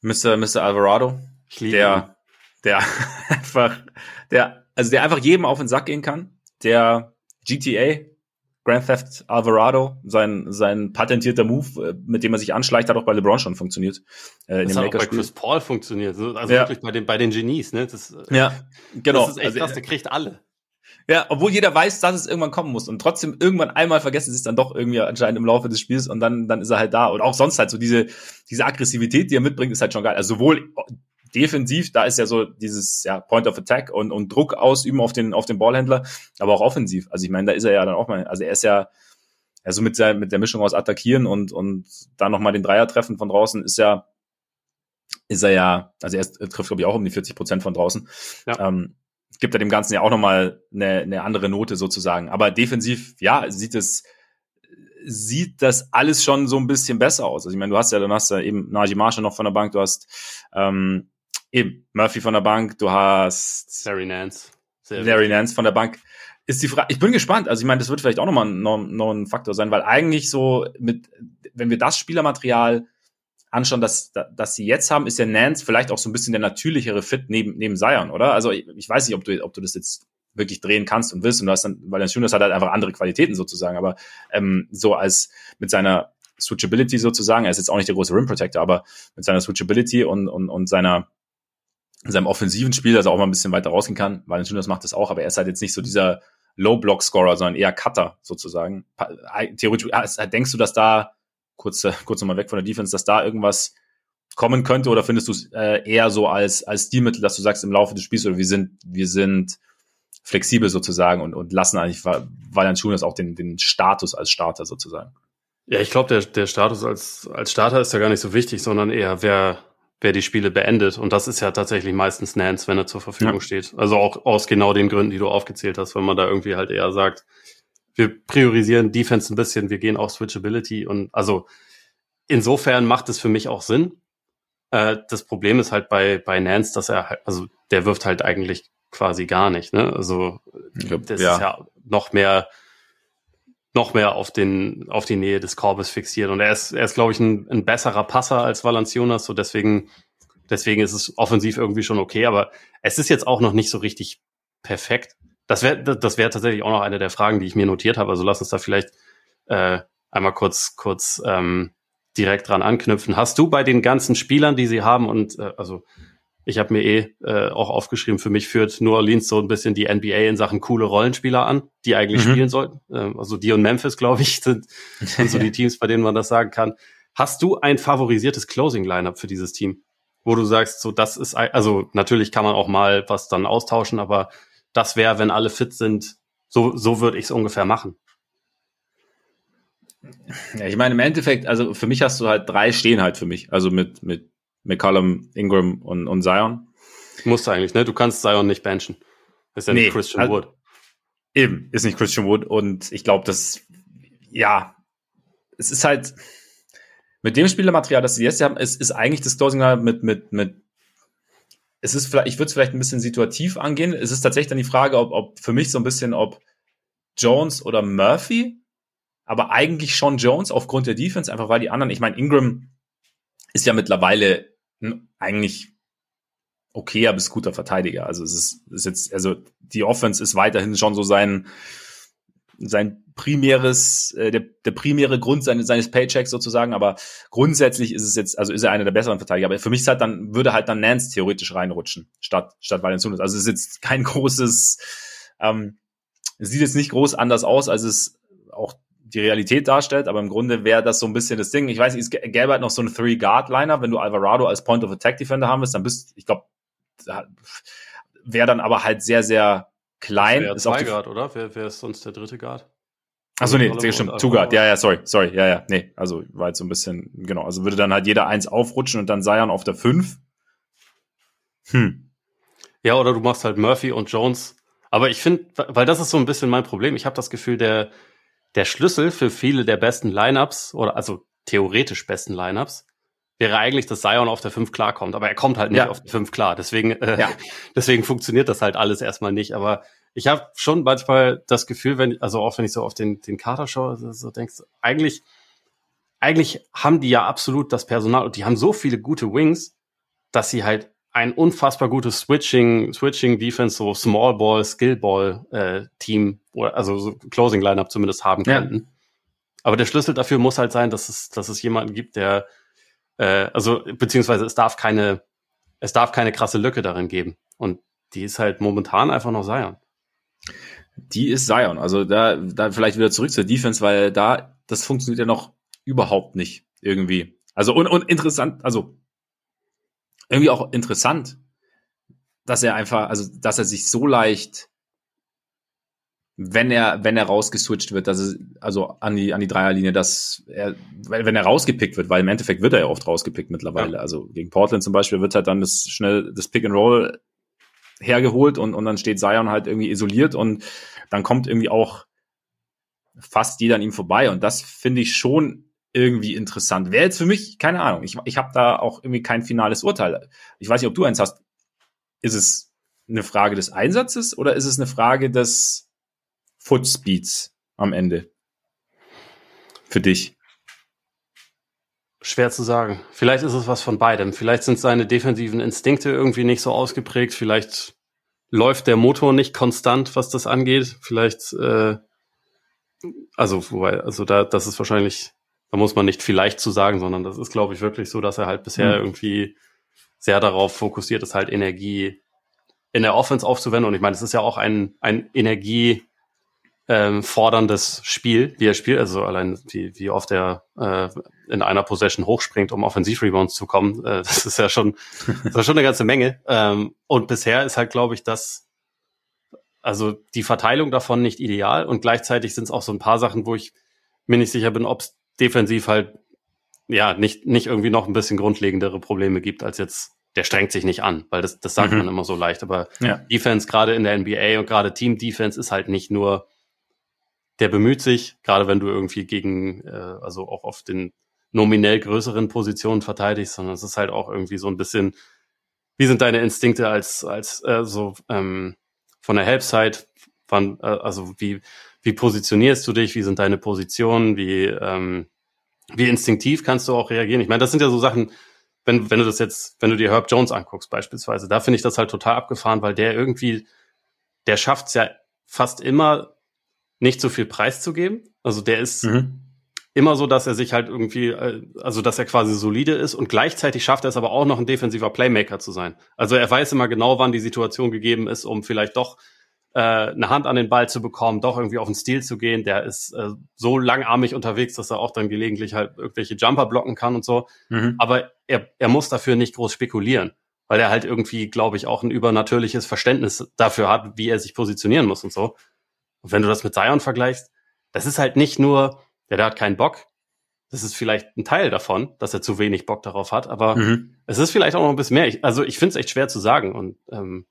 Mr. Mr. Alvarado, der, der einfach, der, also der einfach jedem auf den Sack gehen kann, der GTA, Grand Theft Alvarado, sein, sein patentierter Move, äh, mit dem er sich anschleicht, hat auch bei LeBron schon funktioniert. Äh, in das dem hat auch bei Chris Paul funktioniert. Also ja. wirklich bei den, bei den Genies, ne? Das, äh, ja, genau. Das ist echt also, krass, der kriegt alle. Ja, obwohl jeder weiß, dass es irgendwann kommen muss und trotzdem irgendwann einmal vergessen sie es dann doch irgendwie anscheinend im Laufe des Spiels und dann dann ist er halt da und auch sonst halt so diese diese Aggressivität, die er mitbringt, ist halt schon geil. Also sowohl defensiv, da ist ja so dieses ja, Point of Attack und, und Druck ausüben auf den, auf den Ballhändler, aber auch offensiv. Also ich meine, da ist er ja dann auch mal, also er ist ja, also mit der, mit der Mischung aus Attackieren und, und dann nochmal den Dreier treffen von draußen ist ja, ist er ja, also er trifft, glaube ich, auch um die 40 Prozent von draußen. Ja. Ähm, gibt er dem Ganzen ja auch nochmal eine, eine andere Note sozusagen. Aber defensiv, ja, sieht es, sieht das alles schon so ein bisschen besser aus. Also ich meine, du hast ja, dann hast du eben Najee Marshall noch von der Bank, du hast ähm, Eben, Murphy von der Bank, du hast Larry Nance. Larry Nance von der Bank. Ist die Frage, ich bin gespannt. Also ich meine, das wird vielleicht auch nochmal noch, noch ein Faktor sein, weil eigentlich so mit, wenn wir das Spielermaterial anschauen, dass, dass sie jetzt haben, ist ja Nance vielleicht auch so ein bisschen der natürlichere Fit neben, neben Zion, oder? Also ich, ich weiß nicht, ob du, ob du das jetzt wirklich drehen kannst und willst und du hast dann, weil der Juniors hat halt einfach andere Qualitäten sozusagen, aber ähm, so als mit seiner Switchability sozusagen, er ist jetzt auch nicht der große Rim Protector, aber mit seiner Switchability und, und, und seiner in seinem offensiven Spiel, er auch mal ein bisschen weiter rausgehen kann. Valentinos macht das auch, aber er ist halt jetzt nicht so dieser Low-Block-Scorer, sondern eher Cutter sozusagen. Theoretisch, denkst du, dass da, kurz, kurz nochmal weg von der Defense, dass da irgendwas kommen könnte oder findest du es äh, eher so als, als Stilmittel, dass du sagst im Laufe des Spiels oder wir sind, wir sind flexibel sozusagen und, und lassen eigentlich Valentinos auch den, den Status als Starter sozusagen? Ja, ich glaube, der, der Status als, als Starter ist ja gar nicht so wichtig, sondern eher, wer, wer die Spiele beendet. Und das ist ja tatsächlich meistens Nance, wenn er zur Verfügung ja. steht. Also auch aus genau den Gründen, die du aufgezählt hast, wenn man da irgendwie halt eher sagt, wir priorisieren Defense ein bisschen, wir gehen auf Switchability und also insofern macht es für mich auch Sinn. Äh, das Problem ist halt bei, bei Nance, dass er halt, also der wirft halt eigentlich quasi gar nicht, ne? Also glaub, das ja. ist ja noch mehr noch mehr auf den auf die Nähe des Korbes fixiert. Und er ist er ist glaube ich ein, ein besserer Passer als Valanciunas so deswegen deswegen ist es offensiv irgendwie schon okay. Aber es ist jetzt auch noch nicht so richtig perfekt. Das wäre das wäre tatsächlich auch noch eine der Fragen die ich mir notiert habe. Also lass uns da vielleicht äh, einmal kurz kurz ähm, direkt dran anknüpfen. Hast du bei den ganzen Spielern die sie haben und äh, also ich habe mir eh äh, auch aufgeschrieben, für mich führt New Orleans so ein bisschen die NBA in Sachen coole Rollenspieler an, die eigentlich mhm. spielen sollten. Ähm, also die und Memphis, glaube ich, sind, sind so die Teams, bei denen man das sagen kann. Hast du ein favorisiertes Closing-Lineup für dieses Team? Wo du sagst, so das ist, also natürlich kann man auch mal was dann austauschen, aber das wäre, wenn alle fit sind, so, so würde ich es ungefähr machen. Ja, ich meine, im Endeffekt, also für mich hast du halt drei stehen halt für mich. Also mit, mit McCollum, Ingram und, und Zion. Musst du eigentlich, ne? Du kannst Zion nicht benchen. Ist ja nee, nicht Christian also, Wood. Eben, ist nicht Christian Wood und ich glaube, dass, ja, es ist halt, mit dem Spielermaterial, das sie jetzt haben, es ist eigentlich das Closing mit, mit, mit, es ist vielleicht, ich würde es vielleicht ein bisschen situativ angehen. Es ist tatsächlich dann die Frage, ob, ob für mich so ein bisschen, ob Jones oder Murphy, aber eigentlich schon Jones aufgrund der Defense, einfach weil die anderen, ich meine, Ingram ist ja mittlerweile eigentlich okayer bis guter Verteidiger. Also es ist, ist jetzt, also die Offense ist weiterhin schon so sein, sein primäres, äh, der, der primäre Grund seines, seines Paychecks sozusagen, aber grundsätzlich ist es jetzt, also ist er einer der besseren Verteidiger. Aber für mich ist halt dann, würde halt dann Nance theoretisch reinrutschen, statt, statt Valenciunas. Also es ist jetzt kein großes, ähm, es sieht jetzt nicht groß anders aus, als es auch die Realität darstellt, aber im Grunde wäre das so ein bisschen das Ding. Ich weiß nicht, es gäbe halt noch so ein Three-Guard-Liner, wenn du Alvarado als Point-of-Attack-Defender haben willst, dann bist, ich glaube, wäre dann aber halt sehr, sehr klein. Das ist zwei Guard, oder? Wer, wer ist sonst der dritte Guard? Achso, nee, sehr stimmt. Two Guard. Ja, ja, sorry, sorry. Ja, ja, nee. Also war jetzt so ein bisschen, genau. Also würde dann halt jeder eins aufrutschen und dann Zion auf der fünf. Hm. Ja, oder du machst halt Murphy und Jones. Aber ich finde, weil das ist so ein bisschen mein Problem. Ich habe das Gefühl, der, der Schlüssel für viele der besten Lineups oder also theoretisch besten Lineups wäre eigentlich, dass Zion auf der 5 klarkommt, aber er kommt halt nicht ja. auf die 5 klar. Deswegen, äh, ja. deswegen funktioniert das halt alles erstmal nicht. Aber ich habe schon manchmal das Gefühl, wenn, also auch wenn ich so auf den, den Kater schaue, so, so denkst, eigentlich, eigentlich haben die ja absolut das Personal und die haben so viele gute Wings, dass sie halt ein unfassbar gutes Switching, Switching Defense, so Small Ball, Skill Ball äh, Team oder also so Closing Lineup zumindest haben könnten. Ja. Aber der Schlüssel dafür muss halt sein, dass es, dass es jemanden gibt, der äh, also beziehungsweise es darf keine, es darf keine krasse Lücke darin geben. Und die ist halt momentan einfach noch Zion. Die ist Zion. Also da, da vielleicht wieder zurück zur Defense, weil da, das funktioniert ja noch überhaupt nicht irgendwie. Also und, und interessant, also irgendwie auch interessant, dass er einfach, also dass er sich so leicht, wenn er, wenn er rausgeswitcht wird, dass es, also an die, an die Dreierlinie, dass er, wenn er rausgepickt wird, weil im Endeffekt wird er ja oft rausgepickt mittlerweile. Ja. Also gegen Portland zum Beispiel wird halt dann das schnell das Pick and Roll hergeholt und, und dann steht Zion halt irgendwie isoliert und dann kommt irgendwie auch fast jeder an ihm vorbei. Und das finde ich schon irgendwie interessant. Wäre jetzt für mich, keine Ahnung, ich, ich habe da auch irgendwie kein finales Urteil. Ich weiß nicht, ob du eins hast. Ist es eine Frage des Einsatzes oder ist es eine Frage des Footspeeds am Ende? Für dich? Schwer zu sagen. Vielleicht ist es was von beidem. Vielleicht sind seine defensiven Instinkte irgendwie nicht so ausgeprägt. Vielleicht läuft der Motor nicht konstant, was das angeht. Vielleicht, äh, also, wobei, also da, das ist wahrscheinlich, da muss man nicht vielleicht zu sagen, sondern das ist, glaube ich, wirklich so, dass er halt bisher mhm. irgendwie sehr darauf fokussiert ist, halt Energie in der Offense aufzuwenden. Und ich meine, es ist ja auch ein, ein Energie, ähm, forderndes Spiel, wie er spielt, also allein wie, wie oft er äh, in einer Possession hochspringt, um Offensiv-Rebounds zu kommen, äh, das ist ja schon, das ist schon eine ganze Menge. Ähm, und bisher ist halt, glaube ich, das, also die Verteilung davon nicht ideal und gleichzeitig sind es auch so ein paar Sachen, wo ich mir nicht sicher bin, ob es defensiv halt ja nicht, nicht irgendwie noch ein bisschen grundlegendere Probleme gibt als jetzt der strengt sich nicht an, weil das, das sagt mhm. man immer so leicht. Aber ja. Defense gerade in der NBA und gerade Team Defense ist halt nicht nur der bemüht sich, gerade wenn du irgendwie gegen, äh, also auch auf den nominell größeren Positionen verteidigst, sondern es ist halt auch irgendwie so ein bisschen, wie sind deine Instinkte als, als äh, so ähm, von der Helpside, wann, äh, also wie, wie positionierst du dich, wie sind deine Positionen, wie, ähm, wie instinktiv kannst du auch reagieren? Ich meine, das sind ja so Sachen, wenn, wenn du das jetzt, wenn du dir Herb Jones anguckst beispielsweise, da finde ich das halt total abgefahren, weil der irgendwie, der schafft es ja fast immer nicht so viel preiszugeben. Also der ist mhm. immer so, dass er sich halt irgendwie, äh, also dass er quasi solide ist und gleichzeitig schafft er es aber auch noch ein defensiver Playmaker zu sein. Also er weiß immer genau, wann die Situation gegeben ist, um vielleicht doch äh, eine Hand an den Ball zu bekommen, doch irgendwie auf den Stil zu gehen. Der ist äh, so langarmig unterwegs, dass er auch dann gelegentlich halt irgendwelche Jumper blocken kann und so. Mhm. Aber er, er muss dafür nicht groß spekulieren weil er halt irgendwie, glaube ich, auch ein übernatürliches Verständnis dafür hat, wie er sich positionieren muss und so. Und wenn du das mit Zion vergleichst, das ist halt nicht nur, ja, der hat keinen Bock. Das ist vielleicht ein Teil davon, dass er zu wenig Bock darauf hat, aber mhm. es ist vielleicht auch noch ein bisschen mehr. Ich, also ich finde es echt schwer zu sagen und ähm,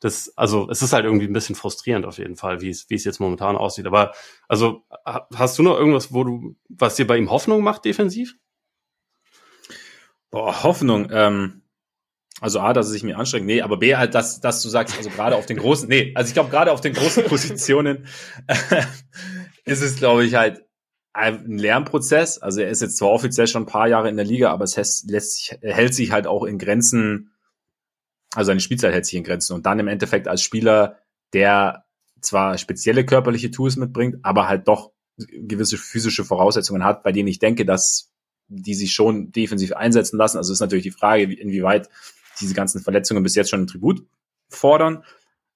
das, also es ist halt irgendwie ein bisschen frustrierend auf jeden Fall, wie es wie es jetzt momentan aussieht. Aber also hast du noch irgendwas, wo du, was dir bei ihm Hoffnung macht defensiv? Boah, Hoffnung. Ähm, also A, dass es sich mir anstrengt, nee, aber B halt, dass, dass du sagst, also gerade auf den großen, nee, also ich glaube gerade auf den großen Positionen ist es, glaube ich, halt ein Lernprozess. Also er ist jetzt zwar offiziell schon ein paar Jahre in der Liga, aber es lässt, lässt sich, hält sich halt auch in Grenzen, also seine Spielzeit hält sich in Grenzen und dann im Endeffekt als Spieler, der zwar spezielle körperliche Tools mitbringt, aber halt doch gewisse physische Voraussetzungen hat, bei denen ich denke, dass die sich schon defensiv einsetzen lassen. Also ist natürlich die Frage, inwieweit diese ganzen Verletzungen bis jetzt schon ein Tribut fordern.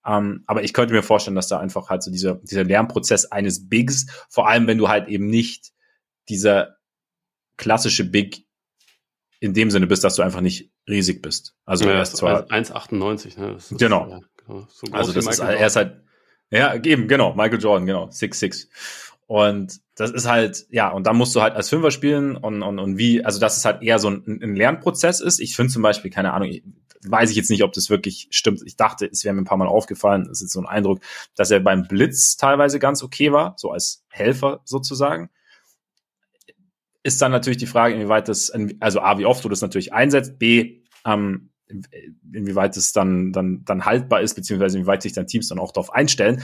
Ähm, aber ich könnte mir vorstellen, dass da einfach halt so dieser, dieser Lernprozess eines Bigs, vor allem wenn du halt eben nicht dieser klassische Big in dem Sinne bist, dass du einfach nicht riesig bist. Also ja, er ist zwar 1,98, ne? Ist, genau. Ja, genau. So also das ist, er ist halt, ja, eben, genau, Michael Jordan, genau, 6'6. Und das ist halt, ja, und dann musst du halt als Fünfer spielen und, und, und wie, also dass es halt eher so ein, ein Lernprozess ist. Ich finde zum Beispiel, keine Ahnung, ich, weiß ich jetzt nicht, ob das wirklich stimmt. Ich dachte, es wäre mir ein paar Mal aufgefallen, das ist jetzt so ein Eindruck, dass er beim Blitz teilweise ganz okay war, so als Helfer sozusagen. Ist dann natürlich die Frage, inwieweit das, also A, wie oft du das natürlich einsetzt, B, ähm, inwieweit es dann, dann, dann haltbar ist, beziehungsweise inwieweit sich dann Teams dann auch darauf einstellen.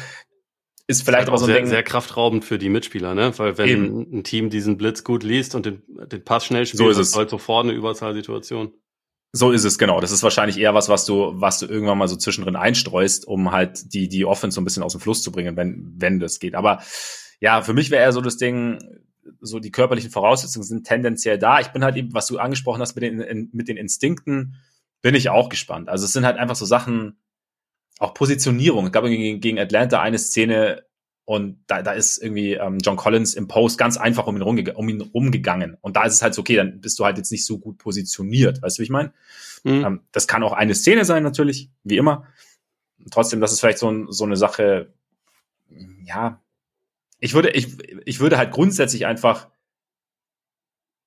Ist vielleicht ist halt auch so sehr, sehr kraftraubend für die Mitspieler, ne? Weil wenn Eben. ein Team diesen Blitz gut liest und den, den Pass schnell spielt, so ist es halt sofort eine Überzahlsituation. So ist es, genau. Das ist wahrscheinlich eher was, was du, was du irgendwann mal so zwischendrin einstreust, um halt die, die Offense so ein bisschen aus dem Fluss zu bringen, wenn, wenn das geht. Aber ja, für mich wäre eher so das Ding, so die körperlichen Voraussetzungen sind tendenziell da. Ich bin halt eben, was du angesprochen hast mit den, mit den Instinkten, bin ich auch gespannt. Also es sind halt einfach so Sachen, auch Positionierung. Es gab gegen, gegen Atlanta eine Szene, und da, da ist irgendwie ähm, John Collins im Post ganz einfach um ihn, rumge um ihn rumgegangen. Und da ist es halt so, okay, dann bist du halt jetzt nicht so gut positioniert. Weißt du, wie ich meine? Mhm. Ähm, das kann auch eine Szene sein, natürlich, wie immer. Trotzdem, das ist vielleicht so, so eine Sache, ja. Ich würde, ich, ich würde halt grundsätzlich einfach,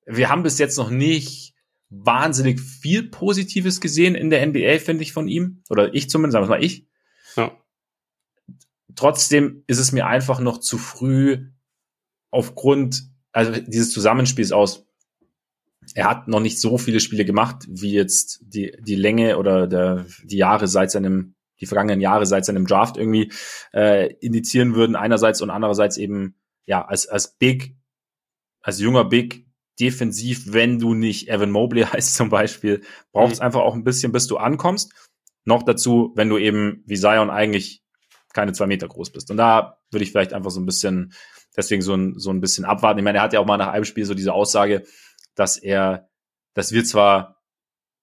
wir haben bis jetzt noch nicht wahnsinnig viel Positives gesehen in der NBA, finde ich, von ihm. Oder ich zumindest, sagen wir mal ich. Ja. Trotzdem ist es mir einfach noch zu früh aufgrund also dieses Zusammenspiels aus. Er hat noch nicht so viele Spiele gemacht, wie jetzt die, die Länge oder der, die Jahre seit seinem, die vergangenen Jahre seit seinem Draft irgendwie äh, indizieren würden. Einerseits und andererseits eben, ja, als, als Big, als junger Big defensiv, wenn du nicht Evan Mobley heißt zum Beispiel, braucht es mhm. einfach auch ein bisschen, bis du ankommst. Noch dazu, wenn du eben wie Zion eigentlich keine zwei Meter groß bist. Und da würde ich vielleicht einfach so ein bisschen, deswegen so ein, so ein bisschen abwarten. Ich meine, er hat ja auch mal nach einem Spiel so diese Aussage, dass er, dass wir zwar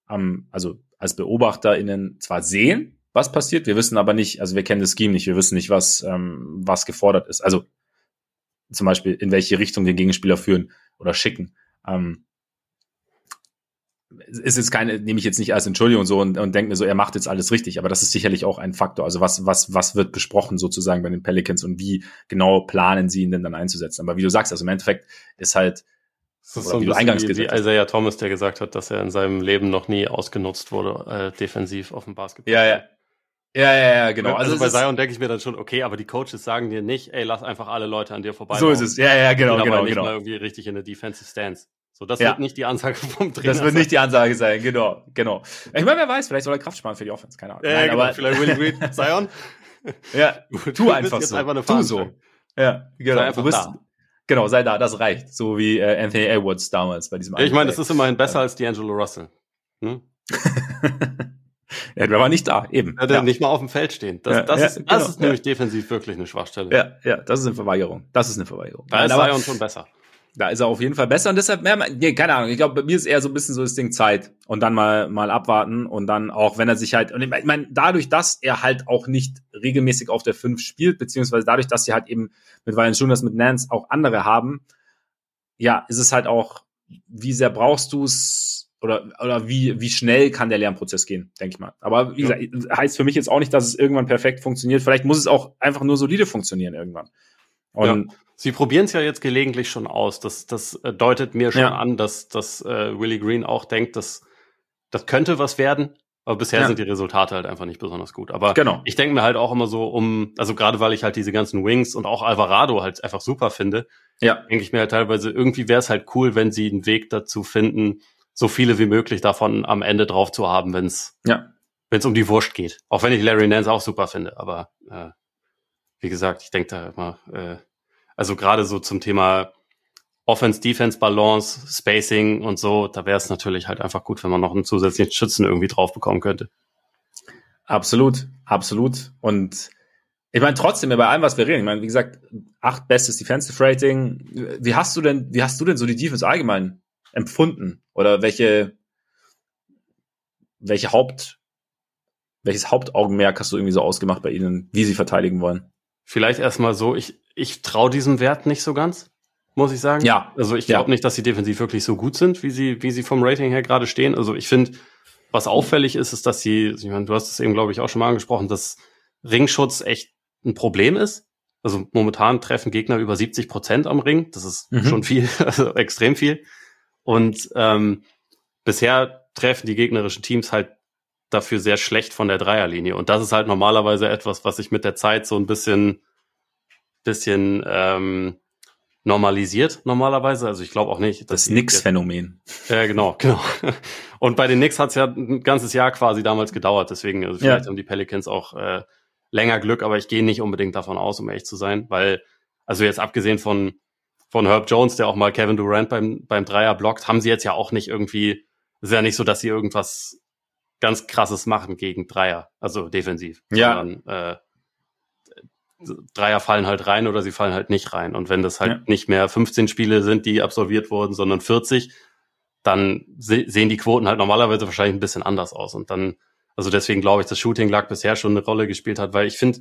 am, also als BeobachterInnen zwar sehen, was passiert, wir wissen aber nicht, also wir kennen das Scheme nicht, wir wissen nicht, was, ähm, was gefordert ist. Also zum Beispiel, in welche Richtung den Gegenspieler führen oder schicken. Ähm, ist jetzt keine, nehme ich jetzt nicht als Entschuldigung so und, und denke mir so, er macht jetzt alles richtig, aber das ist sicherlich auch ein Faktor. Also was, was, was wird besprochen sozusagen bei den Pelicans und wie genau planen sie ihn denn dann einzusetzen? Aber wie du sagst, also im Endeffekt ist halt, das ist so wie du eingangs wie, gesagt wie Isaiah Thomas, der gesagt hat, dass er in seinem Leben noch nie ausgenutzt wurde, äh, defensiv auf dem Basketball. Ja, ja. Ja, ja, ja, genau. Also, also bei Zion denke ich mir dann schon, okay, aber die Coaches sagen dir nicht, ey, lass einfach alle Leute an dir vorbei. So ist es. Ja, ja, genau, genau, nicht genau. mal irgendwie richtig in der Defensive Stance. So, das ja. wird nicht die Ansage vom Trainer. Das wird nicht die Ansage sein, genau, genau. Ich meine, wer weiß, vielleicht soll er Kraft sparen für die Offense, keine Ahnung. Ja, Nein, genau, aber vielleicht Willie Green, Zion. ja, tu einfach so. Einfach tu so. Ja, genau. Sei einfach du bist, da. Genau, sei da, das reicht. So wie äh, Anthony Edwards damals bei diesem Ich meine, das ist immerhin besser als D'Angelo Russell. Hm? Ja, der war nicht da, eben. Ja, der ja. nicht mal auf dem Feld stehen. Das, das ist, das genau, ist nämlich defensiv wirklich eine Schwachstelle. Ja, ja, das ist eine Verweigerung. Das ist eine Verweigerung. Da Nein, ist Zion schon besser. Da ist er auf jeden Fall besser und deshalb, mehr, nee, keine Ahnung, ich glaube, bei mir ist eher so ein bisschen so das Ding Zeit und dann mal, mal abwarten und dann auch, wenn er sich halt, und ich meine, dadurch, dass er halt auch nicht regelmäßig auf der 5 spielt, beziehungsweise dadurch, dass sie halt eben mit Jonas, mit Nance auch andere haben, ja, ist es halt auch, wie sehr brauchst du es oder, oder wie, wie schnell kann der Lernprozess gehen, denke ich mal. Aber wie gesagt, heißt für mich jetzt auch nicht, dass es irgendwann perfekt funktioniert. Vielleicht muss es auch einfach nur solide funktionieren irgendwann. Und ja. Sie probieren es ja jetzt gelegentlich schon aus. Das, das äh, deutet mir schon ja. an, dass, dass äh, Willie Green auch denkt, dass das könnte was werden. Aber bisher ja. sind die Resultate halt einfach nicht besonders gut. Aber genau. ich denke mir halt auch immer so um, also gerade weil ich halt diese ganzen Wings und auch Alvarado halt einfach super finde, ja. denke ich mir halt teilweise, irgendwie wäre es halt cool, wenn sie einen Weg dazu finden, so viele wie möglich davon am Ende drauf zu haben, wenn es ja. wenn es um die Wurst geht. Auch wenn ich Larry Nance auch super finde. Aber äh, wie gesagt, ich denke da immer, äh, also gerade so zum Thema Offense-Defense-Balance, Spacing und so, da wäre es natürlich halt einfach gut, wenn man noch einen zusätzlichen Schützen irgendwie drauf bekommen könnte. Absolut, absolut. Und ich meine, trotzdem, bei allem, was wir reden, ich meine, wie gesagt, acht bestes Defensive Rating. Wie hast du denn, wie hast du denn so die Defense allgemein empfunden? Oder welche, welche Haupt, welches Hauptaugenmerk hast du irgendwie so ausgemacht bei ihnen, wie sie verteidigen wollen? Vielleicht erstmal so, ich, ich traue diesem Wert nicht so ganz, muss ich sagen. Ja. Also ich glaube ja. nicht, dass sie defensiv wirklich so gut sind, wie sie, wie sie vom Rating her gerade stehen. Also ich finde, was auffällig ist, ist, dass sie, ich meine, du hast es eben, glaube ich, auch schon mal angesprochen, dass Ringschutz echt ein Problem ist. Also momentan treffen Gegner über 70 Prozent am Ring. Das ist mhm. schon viel, also extrem viel. Und ähm, bisher treffen die gegnerischen Teams halt dafür sehr schlecht von der Dreierlinie. Und das ist halt normalerweise etwas, was sich mit der Zeit so ein bisschen, bisschen ähm, normalisiert normalerweise. Also ich glaube auch nicht. Das Nix-Phänomen. Ja, genau, genau. Und bei den Knicks hat es ja ein ganzes Jahr quasi damals gedauert. Deswegen, also vielleicht ja. haben die Pelicans auch äh, länger Glück, aber ich gehe nicht unbedingt davon aus, um echt zu sein, weil, also jetzt abgesehen von, von Herb Jones, der auch mal Kevin Durant beim, beim Dreier blockt, haben sie jetzt ja auch nicht irgendwie, ist ja nicht so, dass sie irgendwas ganz krasses machen gegen Dreier, also defensiv. Ja. Sondern, äh, Dreier fallen halt rein oder sie fallen halt nicht rein. Und wenn das halt ja. nicht mehr 15 Spiele sind, die absolviert wurden, sondern 40, dann se sehen die Quoten halt normalerweise wahrscheinlich ein bisschen anders aus. Und dann, also deswegen glaube ich, dass Shooting Luck bisher schon eine Rolle gespielt hat, weil ich finde,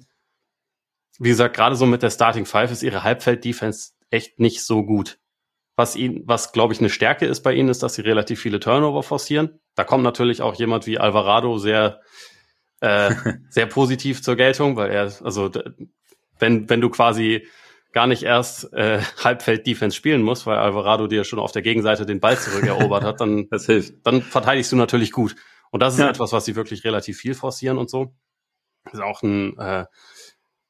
wie gesagt, gerade so mit der Starting Five ist ihre Halbfeld-Defense echt nicht so gut. Was ihn, was glaube ich eine Stärke ist bei ihnen, ist, dass sie relativ viele Turnover forcieren. Da kommt natürlich auch jemand wie Alvarado sehr, äh, sehr positiv zur Geltung, weil er, also wenn, wenn du quasi gar nicht erst äh, Halbfeld-Defense spielen musst, weil Alvarado dir schon auf der Gegenseite den Ball zurückerobert hat, dann, das hilft. dann verteidigst du natürlich gut. Und das ist ja. etwas, was sie wirklich relativ viel forcieren und so. ist auch ein, äh,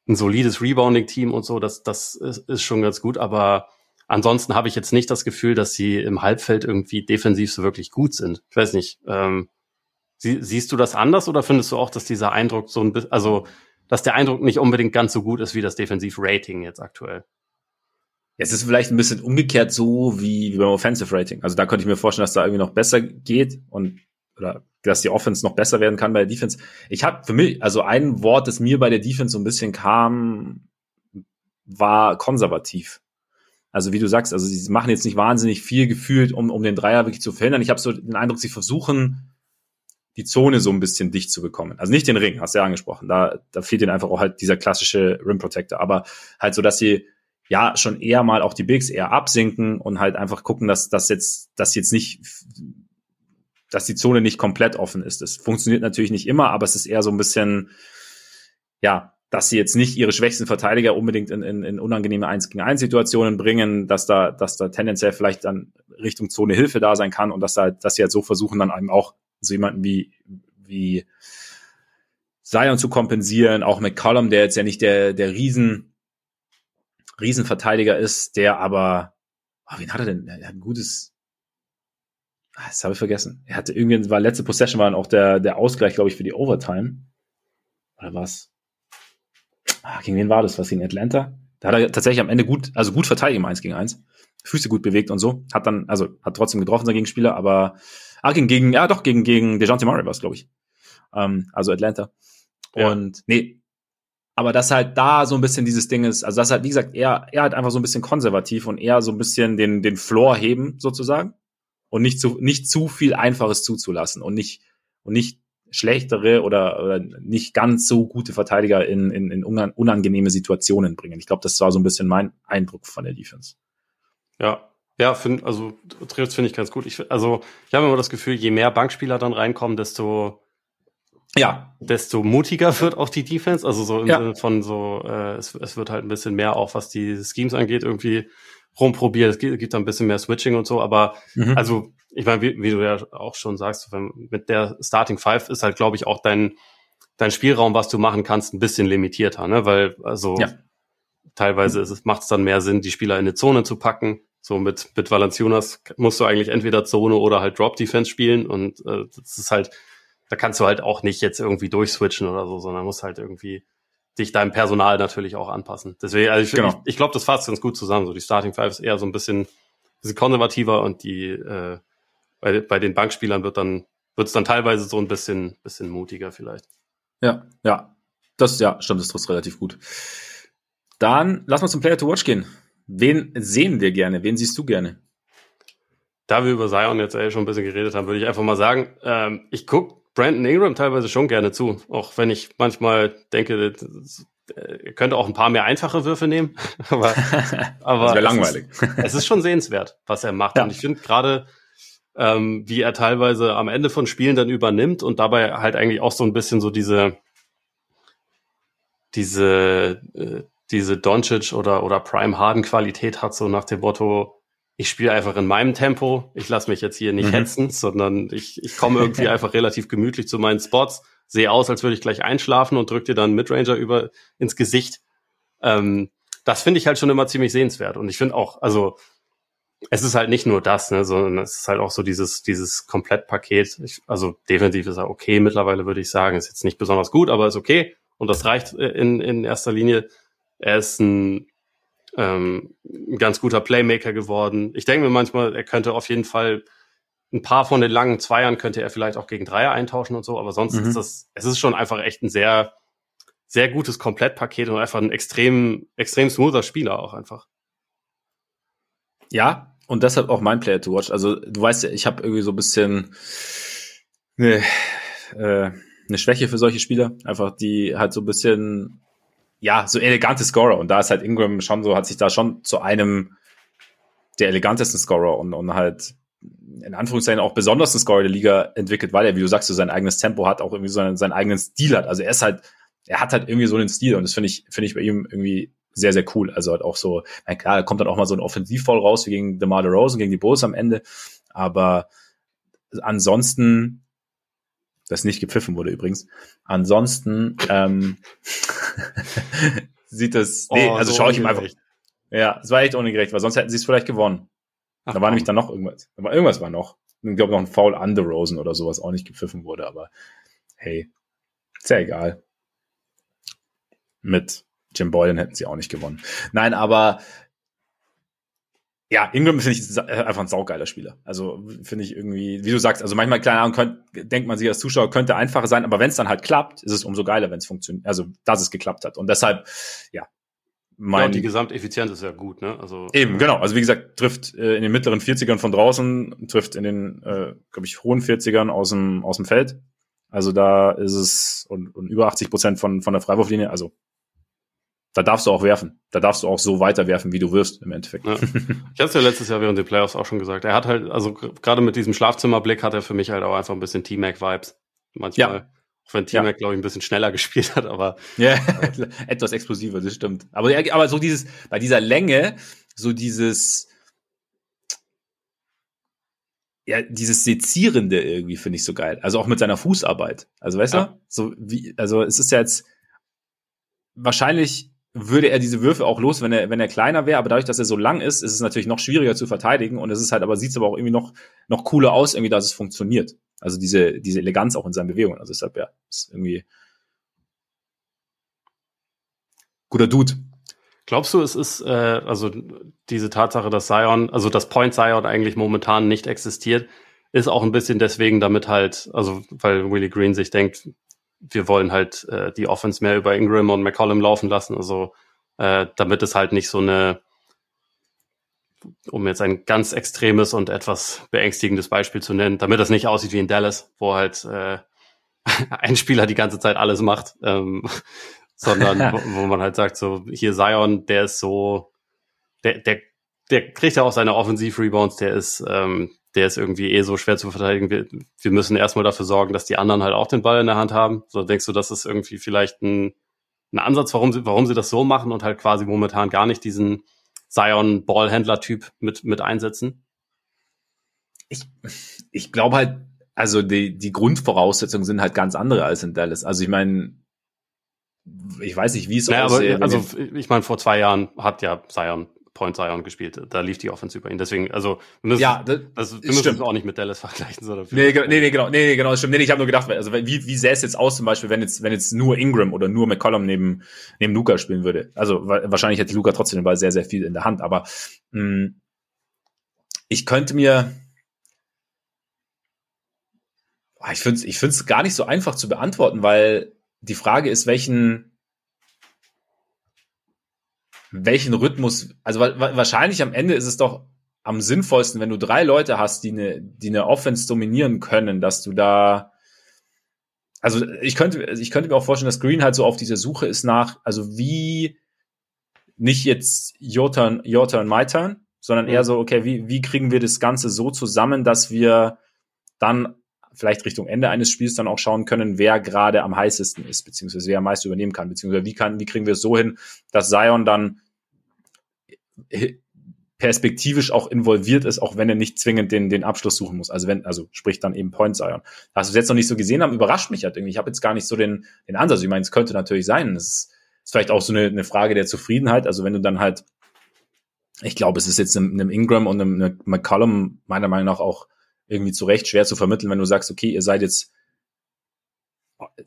ein solides Rebounding-Team und so, das, das ist, ist schon ganz gut, aber Ansonsten habe ich jetzt nicht das Gefühl, dass sie im Halbfeld irgendwie defensiv so wirklich gut sind. Ich weiß nicht. Ähm, sie, siehst du das anders oder findest du auch, dass dieser Eindruck so ein bisschen, also dass der Eindruck nicht unbedingt ganz so gut ist wie das Defensiv-Rating jetzt aktuell? Es ist vielleicht ein bisschen umgekehrt so wie, wie beim Offensive Rating. Also da könnte ich mir vorstellen, dass da irgendwie noch besser geht und oder dass die Offense noch besser werden kann bei der Defense. Ich habe für mich, also ein Wort, das mir bei der Defense so ein bisschen kam, war konservativ. Also wie du sagst, also sie machen jetzt nicht wahnsinnig viel gefühlt, um, um den Dreier wirklich zu verhindern. Ich habe so den Eindruck, sie versuchen, die Zone so ein bisschen dicht zu bekommen. Also nicht den Ring, hast du ja angesprochen. Da, da fehlt ihnen einfach auch halt dieser klassische Rim Protector. Aber halt so, dass sie ja schon eher mal auch die Bigs eher absinken und halt einfach gucken, dass das jetzt, dass jetzt nicht, dass die Zone nicht komplett offen ist. Das funktioniert natürlich nicht immer, aber es ist eher so ein bisschen, ja, dass sie jetzt nicht ihre schwächsten Verteidiger unbedingt in, in, in unangenehme 1 gegen 1 Situationen bringen, dass da, dass da tendenziell vielleicht dann Richtung Zone Hilfe da sein kann und dass da, dass sie halt so versuchen, dann eben auch so jemanden wie, wie Zion zu kompensieren, auch McCollum, der jetzt ja nicht der, der Riesen, Riesenverteidiger ist, der aber, oh, wen hat er denn? Er hat ein gutes, das habe ich vergessen. Er hatte irgendwie, war letzte Possession war dann auch der, der Ausgleich, glaube ich, für die Overtime. Oder was? ah, gegen wen war das? Was gegen Atlanta? Da hat er tatsächlich am Ende gut, also gut verteidigt im 1 gegen 1. Füße gut bewegt und so. Hat dann, also hat trotzdem getroffen, sein Gegenspieler, aber ah, gegen, gegen, ja doch, gegen, gegen DeJounte Murray war es, glaube ich. Ähm, also Atlanta. Ja. Und nee, aber dass halt da so ein bisschen dieses Ding ist, also das halt, wie gesagt, er, er halt einfach so ein bisschen konservativ und eher so ein bisschen den, den Floor heben, sozusagen. Und nicht zu, nicht zu viel Einfaches zuzulassen und nicht, und nicht schlechtere oder, oder nicht ganz so gute Verteidiger in, in, in unangenehme Situationen bringen. Ich glaube, das war so ein bisschen mein Eindruck von der Defense. Ja, ja, find, also trifft finde ich ganz gut. Ich, also ich habe immer das Gefühl, je mehr Bankspieler dann reinkommen, desto ja, desto mutiger wird auch die Defense. Also so im ja. Sinne von so, äh, es, es wird halt ein bisschen mehr auch, was die Schemes angeht, irgendwie rumprobiert. Es gibt, gibt da ein bisschen mehr Switching und so, aber mhm. also ich meine, wie, wie du ja auch schon sagst, wenn, mit der Starting Five ist halt, glaube ich, auch dein, dein Spielraum, was du machen kannst, ein bisschen limitierter, ne? Weil, also ja. teilweise ist es, macht es dann mehr Sinn, die Spieler in eine Zone zu packen. So mit, mit Valanciunas musst du eigentlich entweder Zone oder halt Drop Defense spielen und äh, das ist halt, da kannst du halt auch nicht jetzt irgendwie durchswitchen oder so, sondern musst halt irgendwie dich deinem Personal natürlich auch anpassen. Deswegen, also ich, genau. ich, ich glaube, das fasst ganz gut zusammen. So die Starting Five ist eher so ein bisschen, bisschen konservativer und die äh, bei, bei den Bankspielern wird dann wird es dann teilweise so ein bisschen bisschen mutiger vielleicht. Ja, ja, das ja stimmt, das trifft relativ gut. Dann lass mal zum Player to Watch gehen. Wen sehen wir gerne? Wen siehst du gerne? Da wir über Zion jetzt schon ein bisschen geredet haben, würde ich einfach mal sagen, ähm, ich guck Brandon Ingram teilweise schon gerne zu, auch wenn ich manchmal denke, er könnte auch ein paar mehr einfache Würfe nehmen. aber aber das langweilig. Es ist, es ist, schon sehenswert, was er macht. Ja. Und ich finde gerade, ähm, wie er teilweise am Ende von Spielen dann übernimmt und dabei halt eigentlich auch so ein bisschen so diese diese äh, diese Doncic oder oder Prime Harden Qualität hat, so nach dem Motto, ich spiele einfach in meinem Tempo, ich lasse mich jetzt hier nicht mhm. hetzen, sondern ich, ich komme irgendwie einfach relativ gemütlich zu meinen Spots, sehe aus, als würde ich gleich einschlafen und drücke dir dann Midranger über ins Gesicht. Ähm, das finde ich halt schon immer ziemlich sehenswert. Und ich finde auch, also es ist halt nicht nur das, ne, sondern es ist halt auch so dieses, dieses Komplettpaket. Ich, also definitiv ist er okay mittlerweile, würde ich sagen. Ist jetzt nicht besonders gut, aber ist okay. Und das reicht äh, in, in erster Linie. Er ist ein, ähm, ein ganz guter Playmaker geworden. Ich denke mir manchmal, er könnte auf jeden Fall ein paar von den langen Zweiern könnte er vielleicht auch gegen Dreier eintauschen und so, aber sonst mhm. ist das, es ist schon einfach echt ein sehr, sehr gutes Komplettpaket und einfach ein extrem, extrem smoother Spieler auch einfach. Ja, und deshalb auch mein Player to watch. Also du weißt ja, ich habe irgendwie so ein bisschen eine, äh, eine Schwäche für solche Spieler, einfach die halt so ein bisschen ja so elegante Scorer und da ist halt Ingram schon so hat sich da schon zu einem der elegantesten Scorer und, und halt in Anführungszeichen auch besonders ein Scorer der Liga entwickelt, weil er, wie du sagst, so sein eigenes Tempo hat, auch irgendwie so seinen, seinen eigenen Stil hat. Also er ist halt, er hat halt irgendwie so einen Stil und das finde ich, finde ich bei ihm irgendwie sehr, sehr cool. Also halt auch so, na klar, da kommt dann auch mal so ein Offensivfall raus, wie gegen DeMar DeRozan, gegen die Bulls am Ende. Aber ansonsten, das nicht gepfiffen wurde übrigens, ansonsten ähm, sieht das, nee, oh, also so schaue ich ihm einfach, ja, es war echt ungerecht, weil sonst hätten sie es vielleicht gewonnen. Ach, da war nämlich dann noch irgendwas. War, irgendwas war noch. Ich glaube noch ein Foul under Rosen oder sowas auch nicht gepfiffen wurde, aber hey, ist ja egal. Mit Jim Boylan hätten sie auch nicht gewonnen. Nein, aber ja, Ingram finde ich einfach ein saugeiler Spieler. Also finde ich irgendwie, wie du sagst, also manchmal, keine Ahnung, könnt, denkt man sich als Zuschauer, könnte einfacher sein, aber wenn es dann halt klappt, ist es umso geiler, wenn es funktioniert, also dass es geklappt hat. Und deshalb, ja, mein, ja, und die Gesamteffizienz ist ja gut, ne? Also eben genau. Also wie gesagt, trifft äh, in den mittleren 40ern von draußen, trifft in den, äh, glaube ich, hohen 40ern aus dem aus dem Feld. Also da ist es und, und über 80 Prozent von von der Freiwurflinie. Also da darfst du auch werfen. Da darfst du auch so weiter werfen, wie du wirst im Endeffekt. Ja. Ich hatte es ja letztes Jahr während den Playoffs auch schon gesagt. Er hat halt, also gerade mit diesem Schlafzimmerblick hat er für mich halt auch einfach ein bisschen T-Mac-Vibes. Manchmal. Ja. Auch wenn T-Mac, ja. glaube ich, ein bisschen schneller gespielt hat, aber. Ja, etwas explosiver, das stimmt. Aber, aber so dieses, bei dieser Länge, so dieses, ja, dieses Sezierende irgendwie finde ich so geil. Also auch mit seiner Fußarbeit. Also weißt ja. du, so wie, also es ist ja jetzt wahrscheinlich würde er diese Würfe auch los, wenn er, wenn er kleiner wäre, aber dadurch, dass er so lang ist, ist es natürlich noch schwieriger zu verteidigen und es ist halt, aber sieht es aber auch irgendwie noch, noch cooler aus, irgendwie, dass es funktioniert. Also diese, diese Eleganz auch in seinen Bewegungen. Also deshalb, ja, ist irgendwie guter Dude. Glaubst du, es ist, äh, also diese Tatsache, dass Zion, also das Point Zion eigentlich momentan nicht existiert, ist auch ein bisschen deswegen, damit halt, also weil Willie Green sich denkt, wir wollen halt äh, die Offense mehr über Ingram und McCollum laufen lassen, also äh, damit es halt nicht so eine um jetzt ein ganz extremes und etwas beängstigendes Beispiel zu nennen, damit das nicht aussieht wie in Dallas, wo halt äh, ein Spieler die ganze Zeit alles macht, ähm, sondern wo, wo, man halt sagt, so hier Zion, der ist so, der, der, der kriegt ja auch seine Offensiv-Rebounds, der ist, ähm, der ist irgendwie eh so schwer zu verteidigen. Wir, wir müssen erstmal dafür sorgen, dass die anderen halt auch den Ball in der Hand haben. So denkst du, das ist irgendwie vielleicht ein, ein Ansatz, warum sie, warum sie das so machen und halt quasi momentan gar nicht diesen Zion Ballhändler-Typ mit, mit einsetzen? Ich, ich glaube halt, also die, die Grundvoraussetzungen sind halt ganz andere als in Dallas. Also ich meine, ich weiß nicht, wie es naja, aussieht. Also ich meine, vor zwei Jahren hat ja Zion Point Zion gespielt. Da lief die Offense über ihn. Deswegen, also wir müssen, ja, das, also, wir müssen es auch nicht mit Dallas vergleichen. Sondern nee, nee, nee, genau, nee, nee, genau, das stimmt. Nee, ich habe nur gedacht, also wie, wie sähe es jetzt aus zum Beispiel, wenn jetzt, wenn jetzt nur Ingram oder nur McCollum neben, neben Luca spielen würde? Also wahrscheinlich hätte Luca trotzdem den Ball sehr, sehr viel in der Hand, aber mh, hm, ich könnte mir, ich finde es ich find's gar nicht so einfach zu beantworten, weil die Frage ist, welchen, welchen Rhythmus, also wahrscheinlich am Ende ist es doch am sinnvollsten, wenn du drei Leute hast, die eine, die eine Offense dominieren können, dass du da also ich könnte, ich könnte mir auch vorstellen, dass Green halt so auf dieser Suche ist nach, also wie nicht jetzt your turn, your turn, my turn, sondern eher mhm. so, okay, wie, wie kriegen wir das Ganze so zusammen, dass wir dann vielleicht Richtung Ende eines Spiels dann auch schauen können, wer gerade am heißesten ist, beziehungsweise wer am meisten übernehmen kann, beziehungsweise wie kann, wie kriegen wir es so hin, dass Zion dann perspektivisch auch involviert ist, auch wenn er nicht zwingend den, den Abschluss suchen muss. Also wenn, also sprich dann eben Point Zion. Hast du es jetzt noch nicht so gesehen haben, überrascht mich halt irgendwie. Ich habe jetzt gar nicht so den, den Ansatz. Ich meine, es könnte natürlich sein. Es ist, vielleicht auch so eine, eine Frage der Zufriedenheit. Also wenn du dann halt, ich glaube, es ist jetzt einem, einem Ingram und einem, einem McCollum meiner Meinung nach auch irgendwie zu Recht schwer zu vermitteln, wenn du sagst, okay, ihr seid jetzt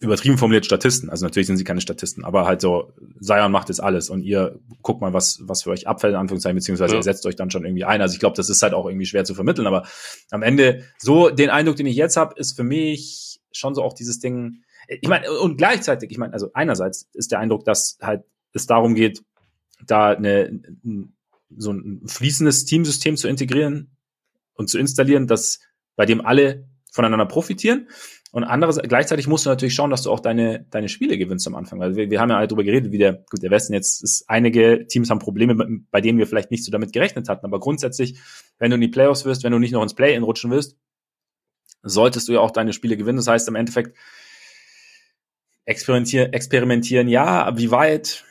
übertrieben formuliert Statisten. Also natürlich sind sie keine Statisten, aber halt so, Zion macht jetzt alles und ihr guckt mal, was, was für euch abfällt, in Anführungszeichen, beziehungsweise ja. ihr setzt euch dann schon irgendwie ein. Also ich glaube, das ist halt auch irgendwie schwer zu vermitteln, aber am Ende, so den Eindruck, den ich jetzt habe, ist für mich schon so auch dieses Ding, ich meine, und gleichzeitig, ich meine, also einerseits ist der Eindruck, dass halt es darum geht, da eine, so ein fließendes Teamsystem zu integrieren und zu installieren, dass bei dem alle voneinander profitieren. Und anderes, gleichzeitig musst du natürlich schauen, dass du auch deine, deine Spiele gewinnst am Anfang. Also wir, wir haben ja halt darüber geredet, wie der, gut, der Westen jetzt ist, einige Teams haben Probleme, bei denen wir vielleicht nicht so damit gerechnet hatten. Aber grundsätzlich, wenn du in die Playoffs wirst, wenn du nicht noch ins Play-In rutschen willst, solltest du ja auch deine Spiele gewinnen. Das heißt, im Endeffekt experimentieren, experimentieren, ja, wie weit?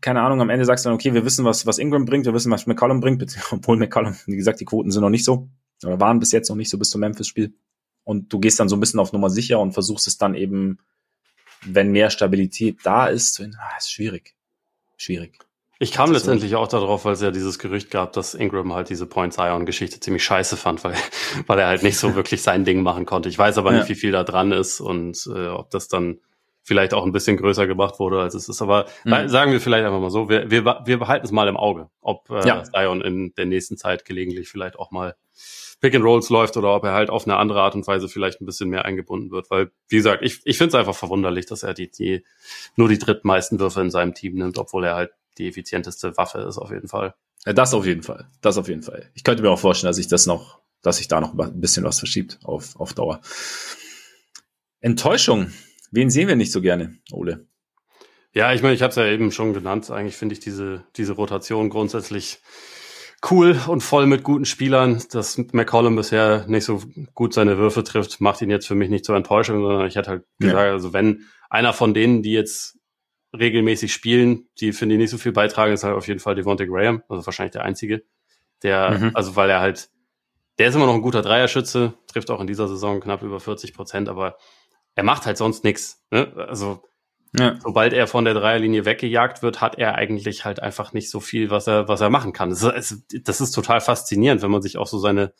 Keine Ahnung, am Ende sagst du dann, okay, wir wissen, was, was Ingram bringt, wir wissen, was McCollum bringt, obwohl McCollum, wie gesagt, die Quoten sind noch nicht so, oder waren bis jetzt noch nicht so bis zum Memphis-Spiel und du gehst dann so ein bisschen auf Nummer sicher und versuchst es dann eben, wenn mehr Stabilität da ist, ah, ist schwierig. Schwierig. Ich kam letztendlich auch darauf, weil es ja dieses Gerücht gab, dass Ingram halt diese Point Zion Geschichte ziemlich scheiße fand, weil, weil er halt nicht so wirklich sein Ding machen konnte. Ich weiß aber ja. nicht, wie viel da dran ist und äh, ob das dann vielleicht auch ein bisschen größer gemacht wurde, als es ist. Aber mhm. sagen wir vielleicht einfach mal so, wir, wir, wir behalten es mal im Auge, ob äh, ja. Zion in der nächsten Zeit gelegentlich vielleicht auch mal Pick and Rolls läuft oder ob er halt auf eine andere Art und Weise vielleicht ein bisschen mehr eingebunden wird. Weil, wie gesagt, ich, ich finde es einfach verwunderlich, dass er die, die nur die drittmeisten Würfe in seinem Team nimmt, obwohl er halt die effizienteste Waffe ist auf jeden Fall. Ja, das auf jeden Fall. Das auf jeden Fall. Ich könnte mir auch vorstellen, dass ich das noch, dass sich da noch ein bisschen was verschiebt auf, auf Dauer. Enttäuschung. Wen sehen wir nicht so gerne, Ole? Ja, ich meine, ich habe es ja eben schon genannt. Eigentlich finde ich diese, diese Rotation grundsätzlich cool und voll mit guten Spielern. Dass McCollum bisher nicht so gut seine Würfe trifft, macht ihn jetzt für mich nicht zur Enttäuschung, sondern ich hätte halt gesagt, ja. also wenn einer von denen, die jetzt regelmäßig spielen, die finde ich nicht so viel beitragen, ist halt auf jeden Fall Devontae Graham, also wahrscheinlich der einzige, der, mhm. also weil er halt, der ist immer noch ein guter Dreierschütze, trifft auch in dieser Saison knapp über 40 Prozent, aber er macht halt sonst nichts. Ne? Also ja. Sobald er von der Dreierlinie weggejagt wird, hat er eigentlich halt einfach nicht so viel, was er, was er machen kann. Das ist, das ist total faszinierend, wenn man sich auch so seine,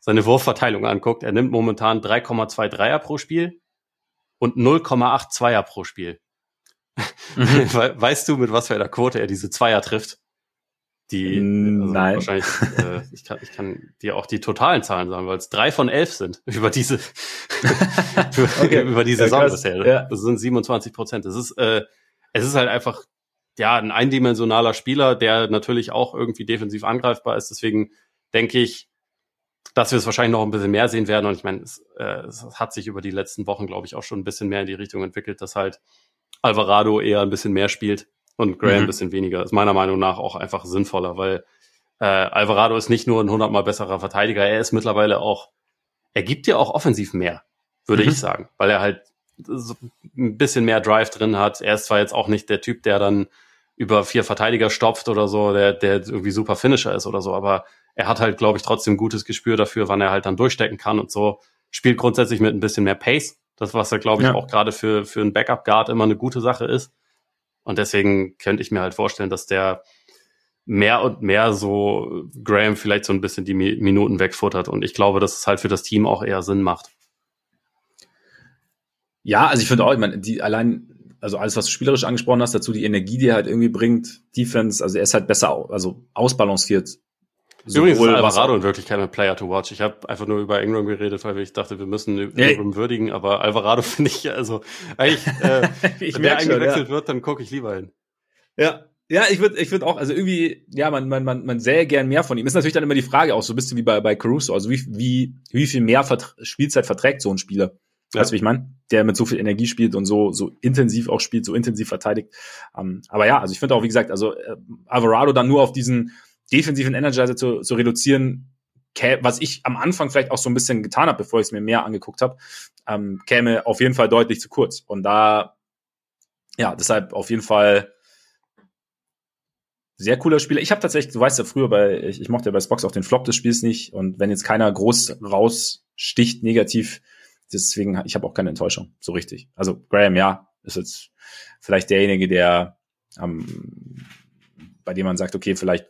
seine Wurfverteilung anguckt. Er nimmt momentan 3,2 Dreier pro Spiel und 0,8 Zweier pro Spiel. Mhm. Weißt du, mit was für einer Quote er diese Zweier trifft? Die, mm, also Nein. wahrscheinlich, äh, ich, kann, ich kann dir auch die totalen Zahlen sagen, weil es drei von elf sind über diese, okay. über die Saison ja, bisher. Ja. Das sind 27 Prozent. Das ist, äh, es ist halt einfach, ja, ein eindimensionaler Spieler, der natürlich auch irgendwie defensiv angreifbar ist. Deswegen denke ich, dass wir es wahrscheinlich noch ein bisschen mehr sehen werden. Und ich meine, es, äh, es hat sich über die letzten Wochen, glaube ich, auch schon ein bisschen mehr in die Richtung entwickelt, dass halt Alvarado eher ein bisschen mehr spielt und Graham mhm. ein bisschen weniger. Ist meiner Meinung nach auch einfach sinnvoller, weil äh, Alvarado ist nicht nur ein hundertmal besserer Verteidiger, er ist mittlerweile auch, er gibt dir auch offensiv mehr, würde mhm. ich sagen, weil er halt so ein bisschen mehr Drive drin hat. Er ist zwar jetzt auch nicht der Typ, der dann über vier Verteidiger stopft oder so, der, der irgendwie super Finisher ist oder so, aber er hat halt, glaube ich, trotzdem gutes Gespür dafür, wann er halt dann durchstecken kann und so. Spielt grundsätzlich mit ein bisschen mehr Pace. Das, was ja, glaube ich, ja. auch gerade für, für einen Backup-Guard immer eine gute Sache ist. Und deswegen könnte ich mir halt vorstellen, dass der mehr und mehr so Graham vielleicht so ein bisschen die Minuten wegfuttert. Und ich glaube, dass es halt für das Team auch eher Sinn macht. Ja, also ich finde auch, ich meine, die allein, also alles, was du spielerisch angesprochen hast, dazu die Energie, die er halt irgendwie bringt, Defense, also er ist halt besser, also ausbalanciert Übrigens ist Alvarado in Wirklichkeit ein Player to watch. Ich habe einfach nur über Ingram geredet, weil ich dachte, wir müssen Ingram würdigen, aber Alvarado finde ich, also eigentlich, äh, wenn der eingewechselt ja. wird, dann gucke ich lieber hin. Ja, ja, ich würde ich würd auch, also irgendwie, ja, man, man, man, man sähe gern mehr von ihm. Ist natürlich dann immer die Frage auch so ein bisschen wie bei, bei Caruso, also wie, wie, wie viel mehr Vert Spielzeit verträgt so ein Spieler. Ja. Weißt du, wie ich meine? Der mit so viel Energie spielt und so, so intensiv auch spielt, so intensiv verteidigt. Um, ähm, aber ja, also ich finde auch, wie gesagt, also äh, Alvarado dann nur auf diesen defensiven Energizer zu, zu reduzieren, was ich am Anfang vielleicht auch so ein bisschen getan habe, bevor ich es mir mehr angeguckt habe, ähm, käme auf jeden Fall deutlich zu kurz. Und da, ja, deshalb auf jeden Fall sehr cooler Spieler. Ich habe tatsächlich, du weißt ja früher bei, ich, ich mochte ja bei Spox auch den Flop des Spiels nicht und wenn jetzt keiner groß raussticht negativ, deswegen, ich habe auch keine Enttäuschung, so richtig. Also Graham, ja, ist jetzt vielleicht derjenige, der ähm, bei dem man sagt, okay, vielleicht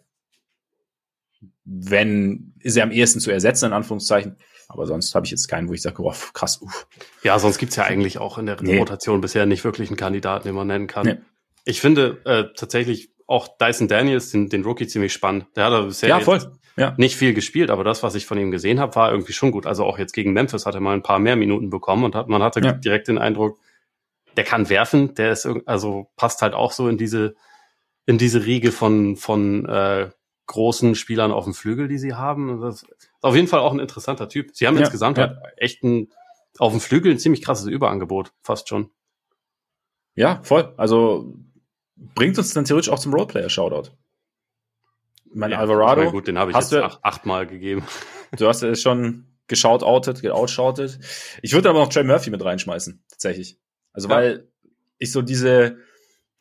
wenn, ist er am ehesten zu ersetzen, in Anführungszeichen. Aber sonst habe ich jetzt keinen, wo ich sage, oh, krass, uff. Ja, sonst gibt's ja eigentlich auch in der nee. Rotation bisher nicht wirklich einen Kandidaten, den man nennen kann. Nee. Ich finde äh, tatsächlich auch Dyson Daniels, den, den Rookie, ziemlich spannend. Der hat bisher ja, voll. Ja. nicht viel gespielt, aber das, was ich von ihm gesehen habe, war irgendwie schon gut. Also auch jetzt gegen Memphis hat er mal ein paar mehr Minuten bekommen und hat, man hatte ja. direkt den Eindruck, der kann werfen, der ist also passt halt auch so in diese in diese Riege von von äh, großen Spielern auf dem Flügel, die sie haben. Das ist auf jeden Fall auch ein interessanter Typ. Sie haben ja, insgesamt ja. halt echt ein, auf dem Flügel ein ziemlich krasses Überangebot, fast schon. Ja, voll. Also bringt uns dann theoretisch auch zum Roleplayer-Shoutout. Mein ja, Alvarado. Ich mein, gut, den habe ich jetzt du, acht, achtmal gegeben. Du hast es schon geshoutoutet, geoutshoutet. Ich würde aber noch Trey Murphy mit reinschmeißen, tatsächlich. Also, ja. weil ich so diese,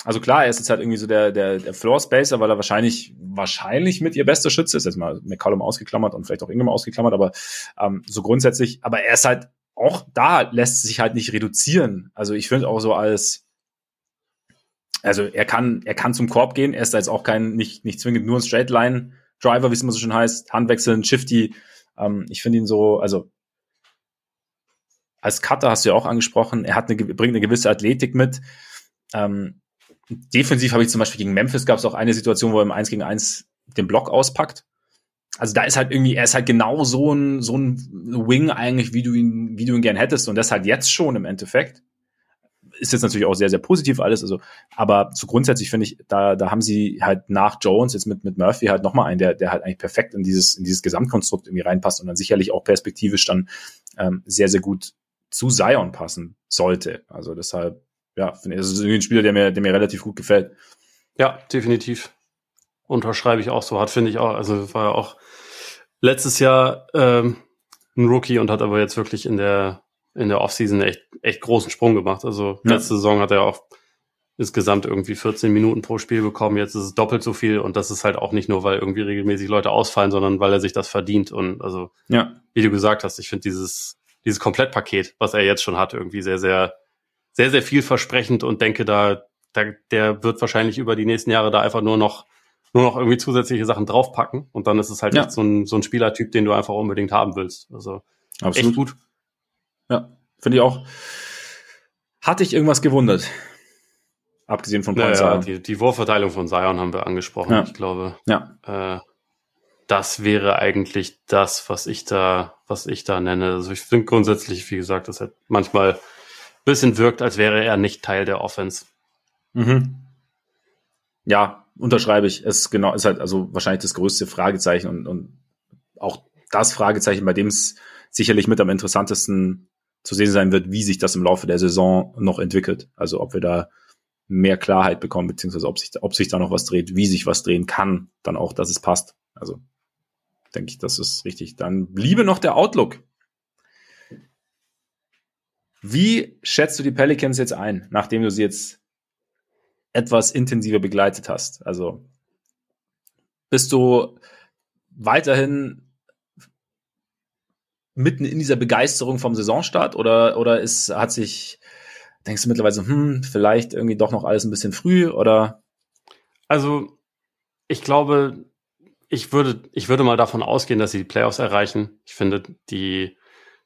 also klar, er ist jetzt halt irgendwie so der, der, der Floor Spacer, weil er wahrscheinlich, wahrscheinlich mit ihr bester Schütze ist. Jetzt mal McCollum ausgeklammert und vielleicht auch Ingram ausgeklammert, aber ähm, so grundsätzlich, aber er ist halt auch da lässt sich halt nicht reduzieren. Also ich finde auch so als, also er kann, er kann zum Korb gehen, er ist da jetzt auch kein, nicht, nicht zwingend nur ein Straight Line Driver, wie es immer so schön heißt, Handwechseln, Shifty. Ähm, ich finde ihn so, also als Cutter hast du ja auch angesprochen, er hat eine, bringt eine gewisse Athletik mit. Ähm, defensiv habe ich zum Beispiel gegen Memphis gab es auch eine Situation, wo er im 1 gegen 1 den Block auspackt. Also da ist halt irgendwie, er ist halt genau so ein, so ein Wing eigentlich, wie du ihn, wie du ihn gern hättest. Und das halt jetzt schon im Endeffekt. Ist jetzt natürlich auch sehr, sehr positiv alles. Also, aber so grundsätzlich finde ich, da, da haben sie halt nach Jones jetzt mit, mit Murphy halt nochmal einen, der, der halt eigentlich perfekt in dieses, in dieses Gesamtkonstrukt irgendwie reinpasst und dann sicherlich auch perspektivisch dann ähm, sehr, sehr gut zu Zion passen sollte. Also deshalb ja, finde ich, das ist irgendwie ein Spieler, der mir, der mir relativ gut gefällt. Ja, definitiv. Unterschreibe ich auch so. Hat, finde ich auch, also war ja auch letztes Jahr ähm, ein Rookie und hat aber jetzt wirklich in der, in der Offseason echt, echt großen Sprung gemacht. Also ja. letzte Saison hat er auch insgesamt irgendwie 14 Minuten pro Spiel bekommen. Jetzt ist es doppelt so viel und das ist halt auch nicht nur, weil irgendwie regelmäßig Leute ausfallen, sondern weil er sich das verdient. Und also, ja. wie du gesagt hast, ich finde dieses, dieses Komplettpaket, was er jetzt schon hat, irgendwie sehr, sehr sehr, sehr vielversprechend und denke, da, da, der wird wahrscheinlich über die nächsten Jahre da einfach nur noch, nur noch irgendwie zusätzliche Sachen draufpacken. Und dann ist es halt ja. so ein, so ein Spielertyp, den du einfach unbedingt haben willst. Also Absolut. echt gut. Ja, finde ich auch. Hatte ich irgendwas gewundert? Abgesehen von Point naja, die, die Wurfverteilung von Zion haben wir angesprochen. Ja. Ich glaube, ja. Äh, das wäre eigentlich das, was ich da, was ich da nenne. Also ich finde grundsätzlich, wie gesagt, das hat manchmal bisschen wirkt, als wäre er nicht Teil der Offense. Mhm. Ja, unterschreibe ich. Es ist genau, ist halt also wahrscheinlich das größte Fragezeichen und, und auch das Fragezeichen, bei dem es sicherlich mit am interessantesten zu sehen sein wird, wie sich das im Laufe der Saison noch entwickelt. Also ob wir da mehr Klarheit bekommen, beziehungsweise ob sich, ob sich da noch was dreht, wie sich was drehen kann, dann auch, dass es passt. Also denke ich, das ist richtig. Dann bliebe noch der Outlook. Wie schätzt du die Pelicans jetzt ein, nachdem du sie jetzt etwas intensiver begleitet hast? Also bist du weiterhin mitten in dieser Begeisterung vom Saisonstart oder, oder ist, hat sich, denkst du mittlerweile, hm, vielleicht irgendwie doch noch alles ein bisschen früh oder? Also, ich glaube, ich würde, ich würde mal davon ausgehen, dass sie die Playoffs erreichen. Ich finde, die,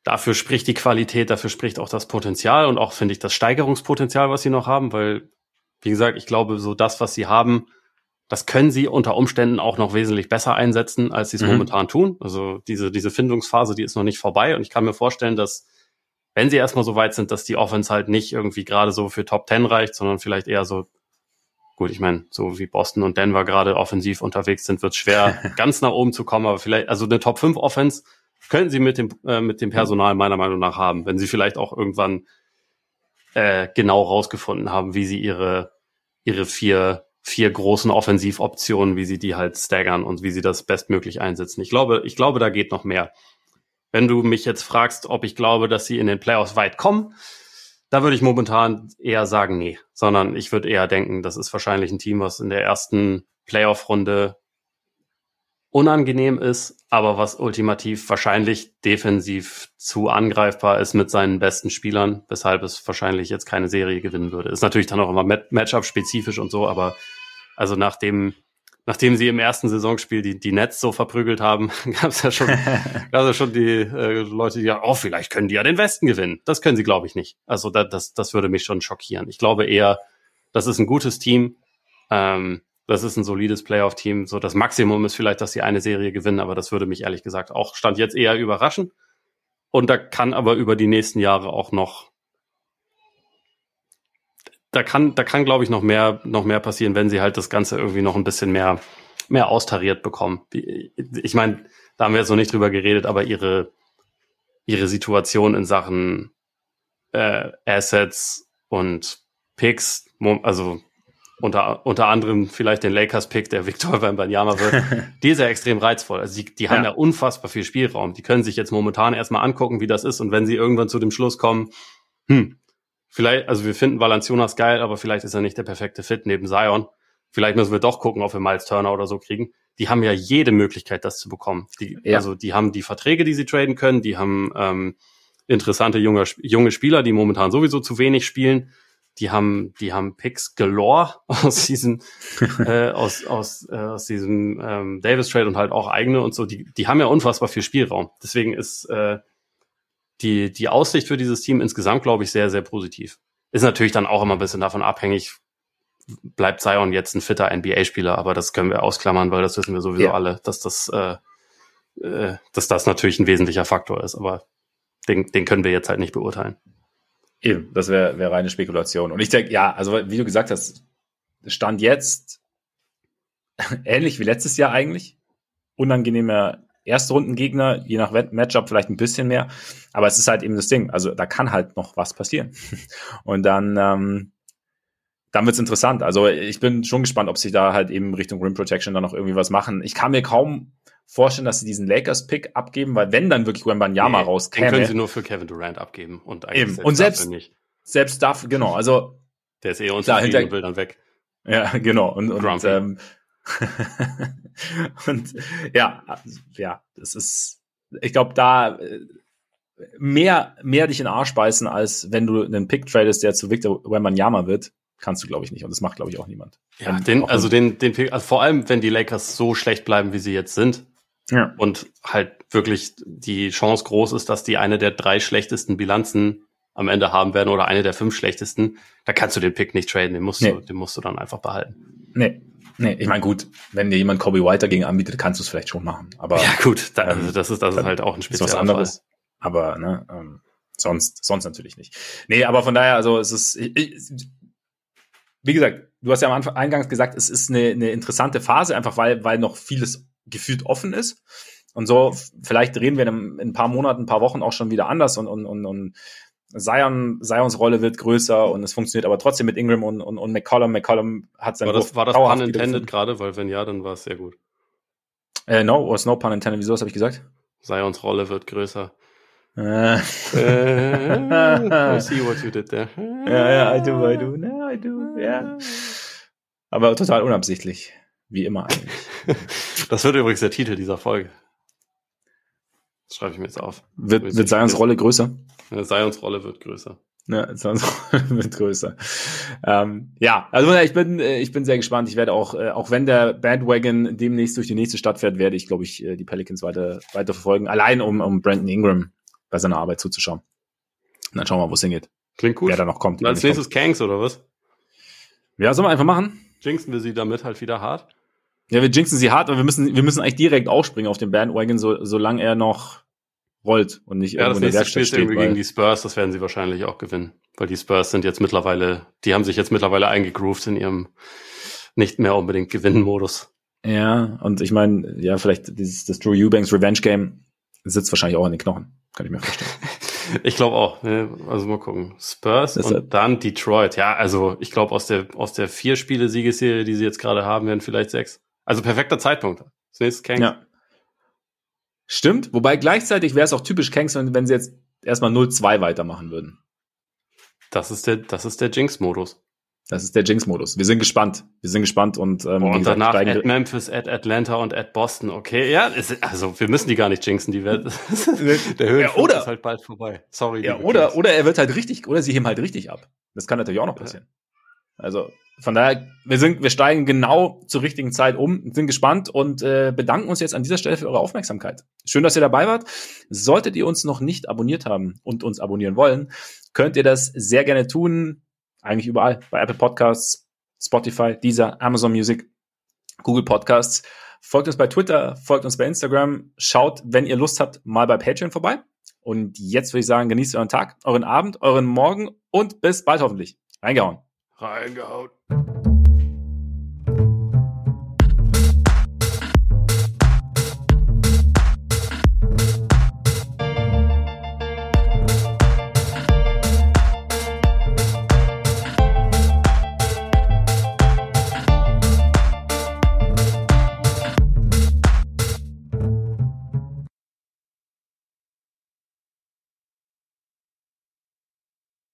dafür spricht die Qualität, dafür spricht auch das Potenzial und auch, finde ich, das Steigerungspotenzial, was sie noch haben, weil, wie gesagt, ich glaube, so das, was sie haben, das können sie unter Umständen auch noch wesentlich besser einsetzen, als sie es mhm. momentan tun. Also diese, diese Findungsphase, die ist noch nicht vorbei und ich kann mir vorstellen, dass wenn sie erstmal so weit sind, dass die Offense halt nicht irgendwie gerade so für Top 10 reicht, sondern vielleicht eher so, gut, ich meine, so wie Boston und Denver gerade offensiv unterwegs sind, wird es schwer, ganz nach oben zu kommen, aber vielleicht, also eine Top 5 Offense können sie mit dem, äh, mit dem Personal meiner Meinung nach haben, wenn sie vielleicht auch irgendwann äh, genau rausgefunden haben, wie sie ihre, ihre vier, vier großen Offensivoptionen, wie sie die halt staggern und wie sie das bestmöglich einsetzen. Ich glaube, ich glaube, da geht noch mehr. Wenn du mich jetzt fragst, ob ich glaube, dass sie in den Playoffs weit kommen, da würde ich momentan eher sagen, nee, sondern ich würde eher denken, das ist wahrscheinlich ein Team, was in der ersten Playoff-Runde unangenehm ist, aber was ultimativ wahrscheinlich defensiv zu angreifbar ist mit seinen besten Spielern, weshalb es wahrscheinlich jetzt keine Serie gewinnen würde. Ist natürlich dann auch immer Matchup-spezifisch und so, aber also nachdem, nachdem sie im ersten Saisonspiel die, die Nets so verprügelt haben, gab es ja schon, gab's ja schon die äh, Leute, die ja, oh, vielleicht können die ja den Westen gewinnen. Das können sie, glaube ich, nicht. Also da, das, das würde mich schon schockieren. Ich glaube eher, das ist ein gutes Team. Ähm, das ist ein solides Playoff-Team. So das Maximum ist vielleicht, dass sie eine Serie gewinnen, aber das würde mich ehrlich gesagt auch Stand jetzt eher überraschen. Und da kann aber über die nächsten Jahre auch noch, da kann, da kann, glaube ich, noch mehr, noch mehr passieren, wenn sie halt das Ganze irgendwie noch ein bisschen mehr, mehr austariert bekommen. Ich meine, da haben wir jetzt noch nicht drüber geredet, aber ihre, ihre Situation in Sachen äh, Assets und Picks, also unter, unter anderem vielleicht den Lakers-Pick, der Victor Wembanyama wird, die ist ja extrem reizvoll. Also die, die haben ja. ja unfassbar viel Spielraum. Die können sich jetzt momentan erstmal angucken, wie das ist. Und wenn sie irgendwann zu dem Schluss kommen, hm, vielleicht, also wir finden Valanciunas geil, aber vielleicht ist er nicht der perfekte Fit neben Zion. Vielleicht müssen wir doch gucken, ob wir Miles Turner oder so kriegen. Die haben ja jede Möglichkeit, das zu bekommen. Die, ja. Also die haben die Verträge, die sie traden können. Die haben ähm, interessante junge, junge Spieler, die momentan sowieso zu wenig spielen die haben, die haben Picks galore aus diesem, äh, aus, aus, äh, aus diesem ähm, Davis Trade und halt auch eigene und so. Die, die haben ja unfassbar viel Spielraum. Deswegen ist äh, die, die Aussicht für dieses Team insgesamt, glaube ich, sehr, sehr positiv. Ist natürlich dann auch immer ein bisschen davon abhängig, bleibt Zion jetzt ein fitter NBA-Spieler, aber das können wir ausklammern, weil das wissen wir sowieso ja. alle, dass das, äh, äh, dass das natürlich ein wesentlicher Faktor ist, aber den, den können wir jetzt halt nicht beurteilen. Eben, das wäre wär reine Spekulation. Und ich denke, ja, also wie du gesagt hast, Stand jetzt ähnlich wie letztes Jahr eigentlich. Unangenehmer Erstrundengegner, je nach Matchup vielleicht ein bisschen mehr. Aber es ist halt eben das Ding. Also da kann halt noch was passieren. Und dann, ähm, dann wird's interessant. Also ich bin schon gespannt, ob sie da halt eben Richtung Rim Protection dann noch irgendwie was machen. Ich kann mir kaum vorstellen, dass sie diesen Lakers-Pick abgeben, weil wenn dann wirklich Wembanyama nee, rauskäme. Den können sie nur für Kevin Durant abgeben. Und eigentlich eben. Selbst und selbst, nicht. selbst dafür, genau, also. Der ist eh unzufrieden und will dann weg. Ja, genau. Und, und, ähm, und ja, ja, das ist, ich glaube, da äh, mehr, mehr dich in den Arsch beißen, als wenn du einen Pick tradest, der zu Victor Wembanyama wird, kannst du, glaube ich, nicht. Und das macht, glaube ich, auch niemand. Ja, den, also den, den Pick, also vor allem, wenn die Lakers so schlecht bleiben, wie sie jetzt sind, ja. Und halt wirklich die Chance groß ist, dass die eine der drei schlechtesten Bilanzen am Ende haben werden oder eine der fünf schlechtesten, da kannst du den Pick nicht traden, den musst, nee. du, den musst du dann einfach behalten. Nee. Nee, ich meine, gut, wenn dir jemand Kobe White dagegen anbietet, kannst du es vielleicht schon machen. Aber ja, gut, da, also das ist das ist halt auch ein spezieller was anderes. Fall. Aber ne, ähm, sonst sonst natürlich nicht. Nee, aber von daher, also es ist, ich, ich, wie gesagt, du hast ja am Anfang eingangs gesagt, es ist eine, eine interessante Phase, einfach weil weil noch vieles gefühlt offen ist. Und so, vielleicht reden wir in, ein paar Monaten, ein paar Wochen auch schon wieder anders und, und, und, und Zion, Zions Rolle wird größer und es funktioniert aber trotzdem mit Ingram und, und, und McCollum. McCollum hat sein War das, war das pun intended gerade? Weil wenn ja, dann war es sehr gut. Äh, no, was no pun intended. Wieso, was habe ich gesagt? Zions Rolle wird größer. Äh. I see what you did there. Ja, ja, I do, I do, no, I do, ja. Yeah. Aber total unabsichtlich. Wie immer eigentlich. das wird übrigens der Titel dieser Folge. Das schreibe ich mir jetzt auf. Wird, wird Zions Rolle größer? Ja, Zions Rolle wird größer. Ja, Zions Rolle wird größer. Ähm, ja, also ich bin, äh, ich bin sehr gespannt. Ich werde auch, äh, auch wenn der Bandwagon demnächst durch die nächste Stadt fährt, werde ich, glaube ich, äh, die Pelicans weiter, weiter verfolgen. Allein um, um Brandon Ingram bei seiner Arbeit zuzuschauen. Und dann schauen wir mal, wo es hingeht. Klingt gut. Wer da noch kommt. als nächstes Kangs oder was? Ja, sollen wir einfach machen? Jinxen wir sie damit halt wieder hart? Ja, wir jinxen sie hart, aber wir müssen, wir müssen eigentlich direkt aufspringen auf den Bandwagon, so, solange er noch rollt und nicht ja, irgendwo in der Werkstatt steht. irgendwie gegen die Spurs, das werden sie wahrscheinlich auch gewinnen. Weil die Spurs sind jetzt mittlerweile, die haben sich jetzt mittlerweile eingegroovt in ihrem nicht mehr unbedingt Gewinnen-Modus. Ja, und ich meine, ja, vielleicht dieses, das Drew Eubanks Revenge Game sitzt wahrscheinlich auch in den Knochen. Kann ich mir vorstellen. ich glaube auch. Ne? Also mal gucken. Spurs Deshalb. und dann Detroit. Ja, also ich glaube aus der aus der vier Spiele Siegesserie, die sie jetzt gerade haben, werden vielleicht sechs. Also perfekter Zeitpunkt. Das nächste Kangs. Ja. Stimmt. Wobei gleichzeitig wäre es auch typisch Kangs, wenn, wenn sie jetzt erstmal 0-2 weitermachen würden. Das ist der, das ist der Jinx-Modus. Das ist der Jinx-Modus. Wir sind gespannt. Wir sind gespannt und, ähm, Boah, und gesagt, danach at Memphis, at Atlanta und at Boston. Okay, ja, ist, also wir müssen die gar nicht jinxen. Die werden, der Höhenflug ja, ist halt bald vorbei. Sorry. Ja, oder, oder er wird halt richtig, oder sie heben halt richtig ab. Das kann natürlich auch noch passieren. Also von daher, wir sind, wir steigen genau zur richtigen Zeit um, sind gespannt und äh, bedanken uns jetzt an dieser Stelle für eure Aufmerksamkeit. Schön, dass ihr dabei wart. Solltet ihr uns noch nicht abonniert haben und uns abonnieren wollen, könnt ihr das sehr gerne tun eigentlich überall, bei Apple Podcasts, Spotify, Deezer, Amazon Music, Google Podcasts. Folgt uns bei Twitter, folgt uns bei Instagram, schaut, wenn ihr Lust habt, mal bei Patreon vorbei. Und jetzt würde ich sagen, genießt euren Tag, euren Abend, euren Morgen und bis bald hoffentlich. Reingehauen. Reingehauen.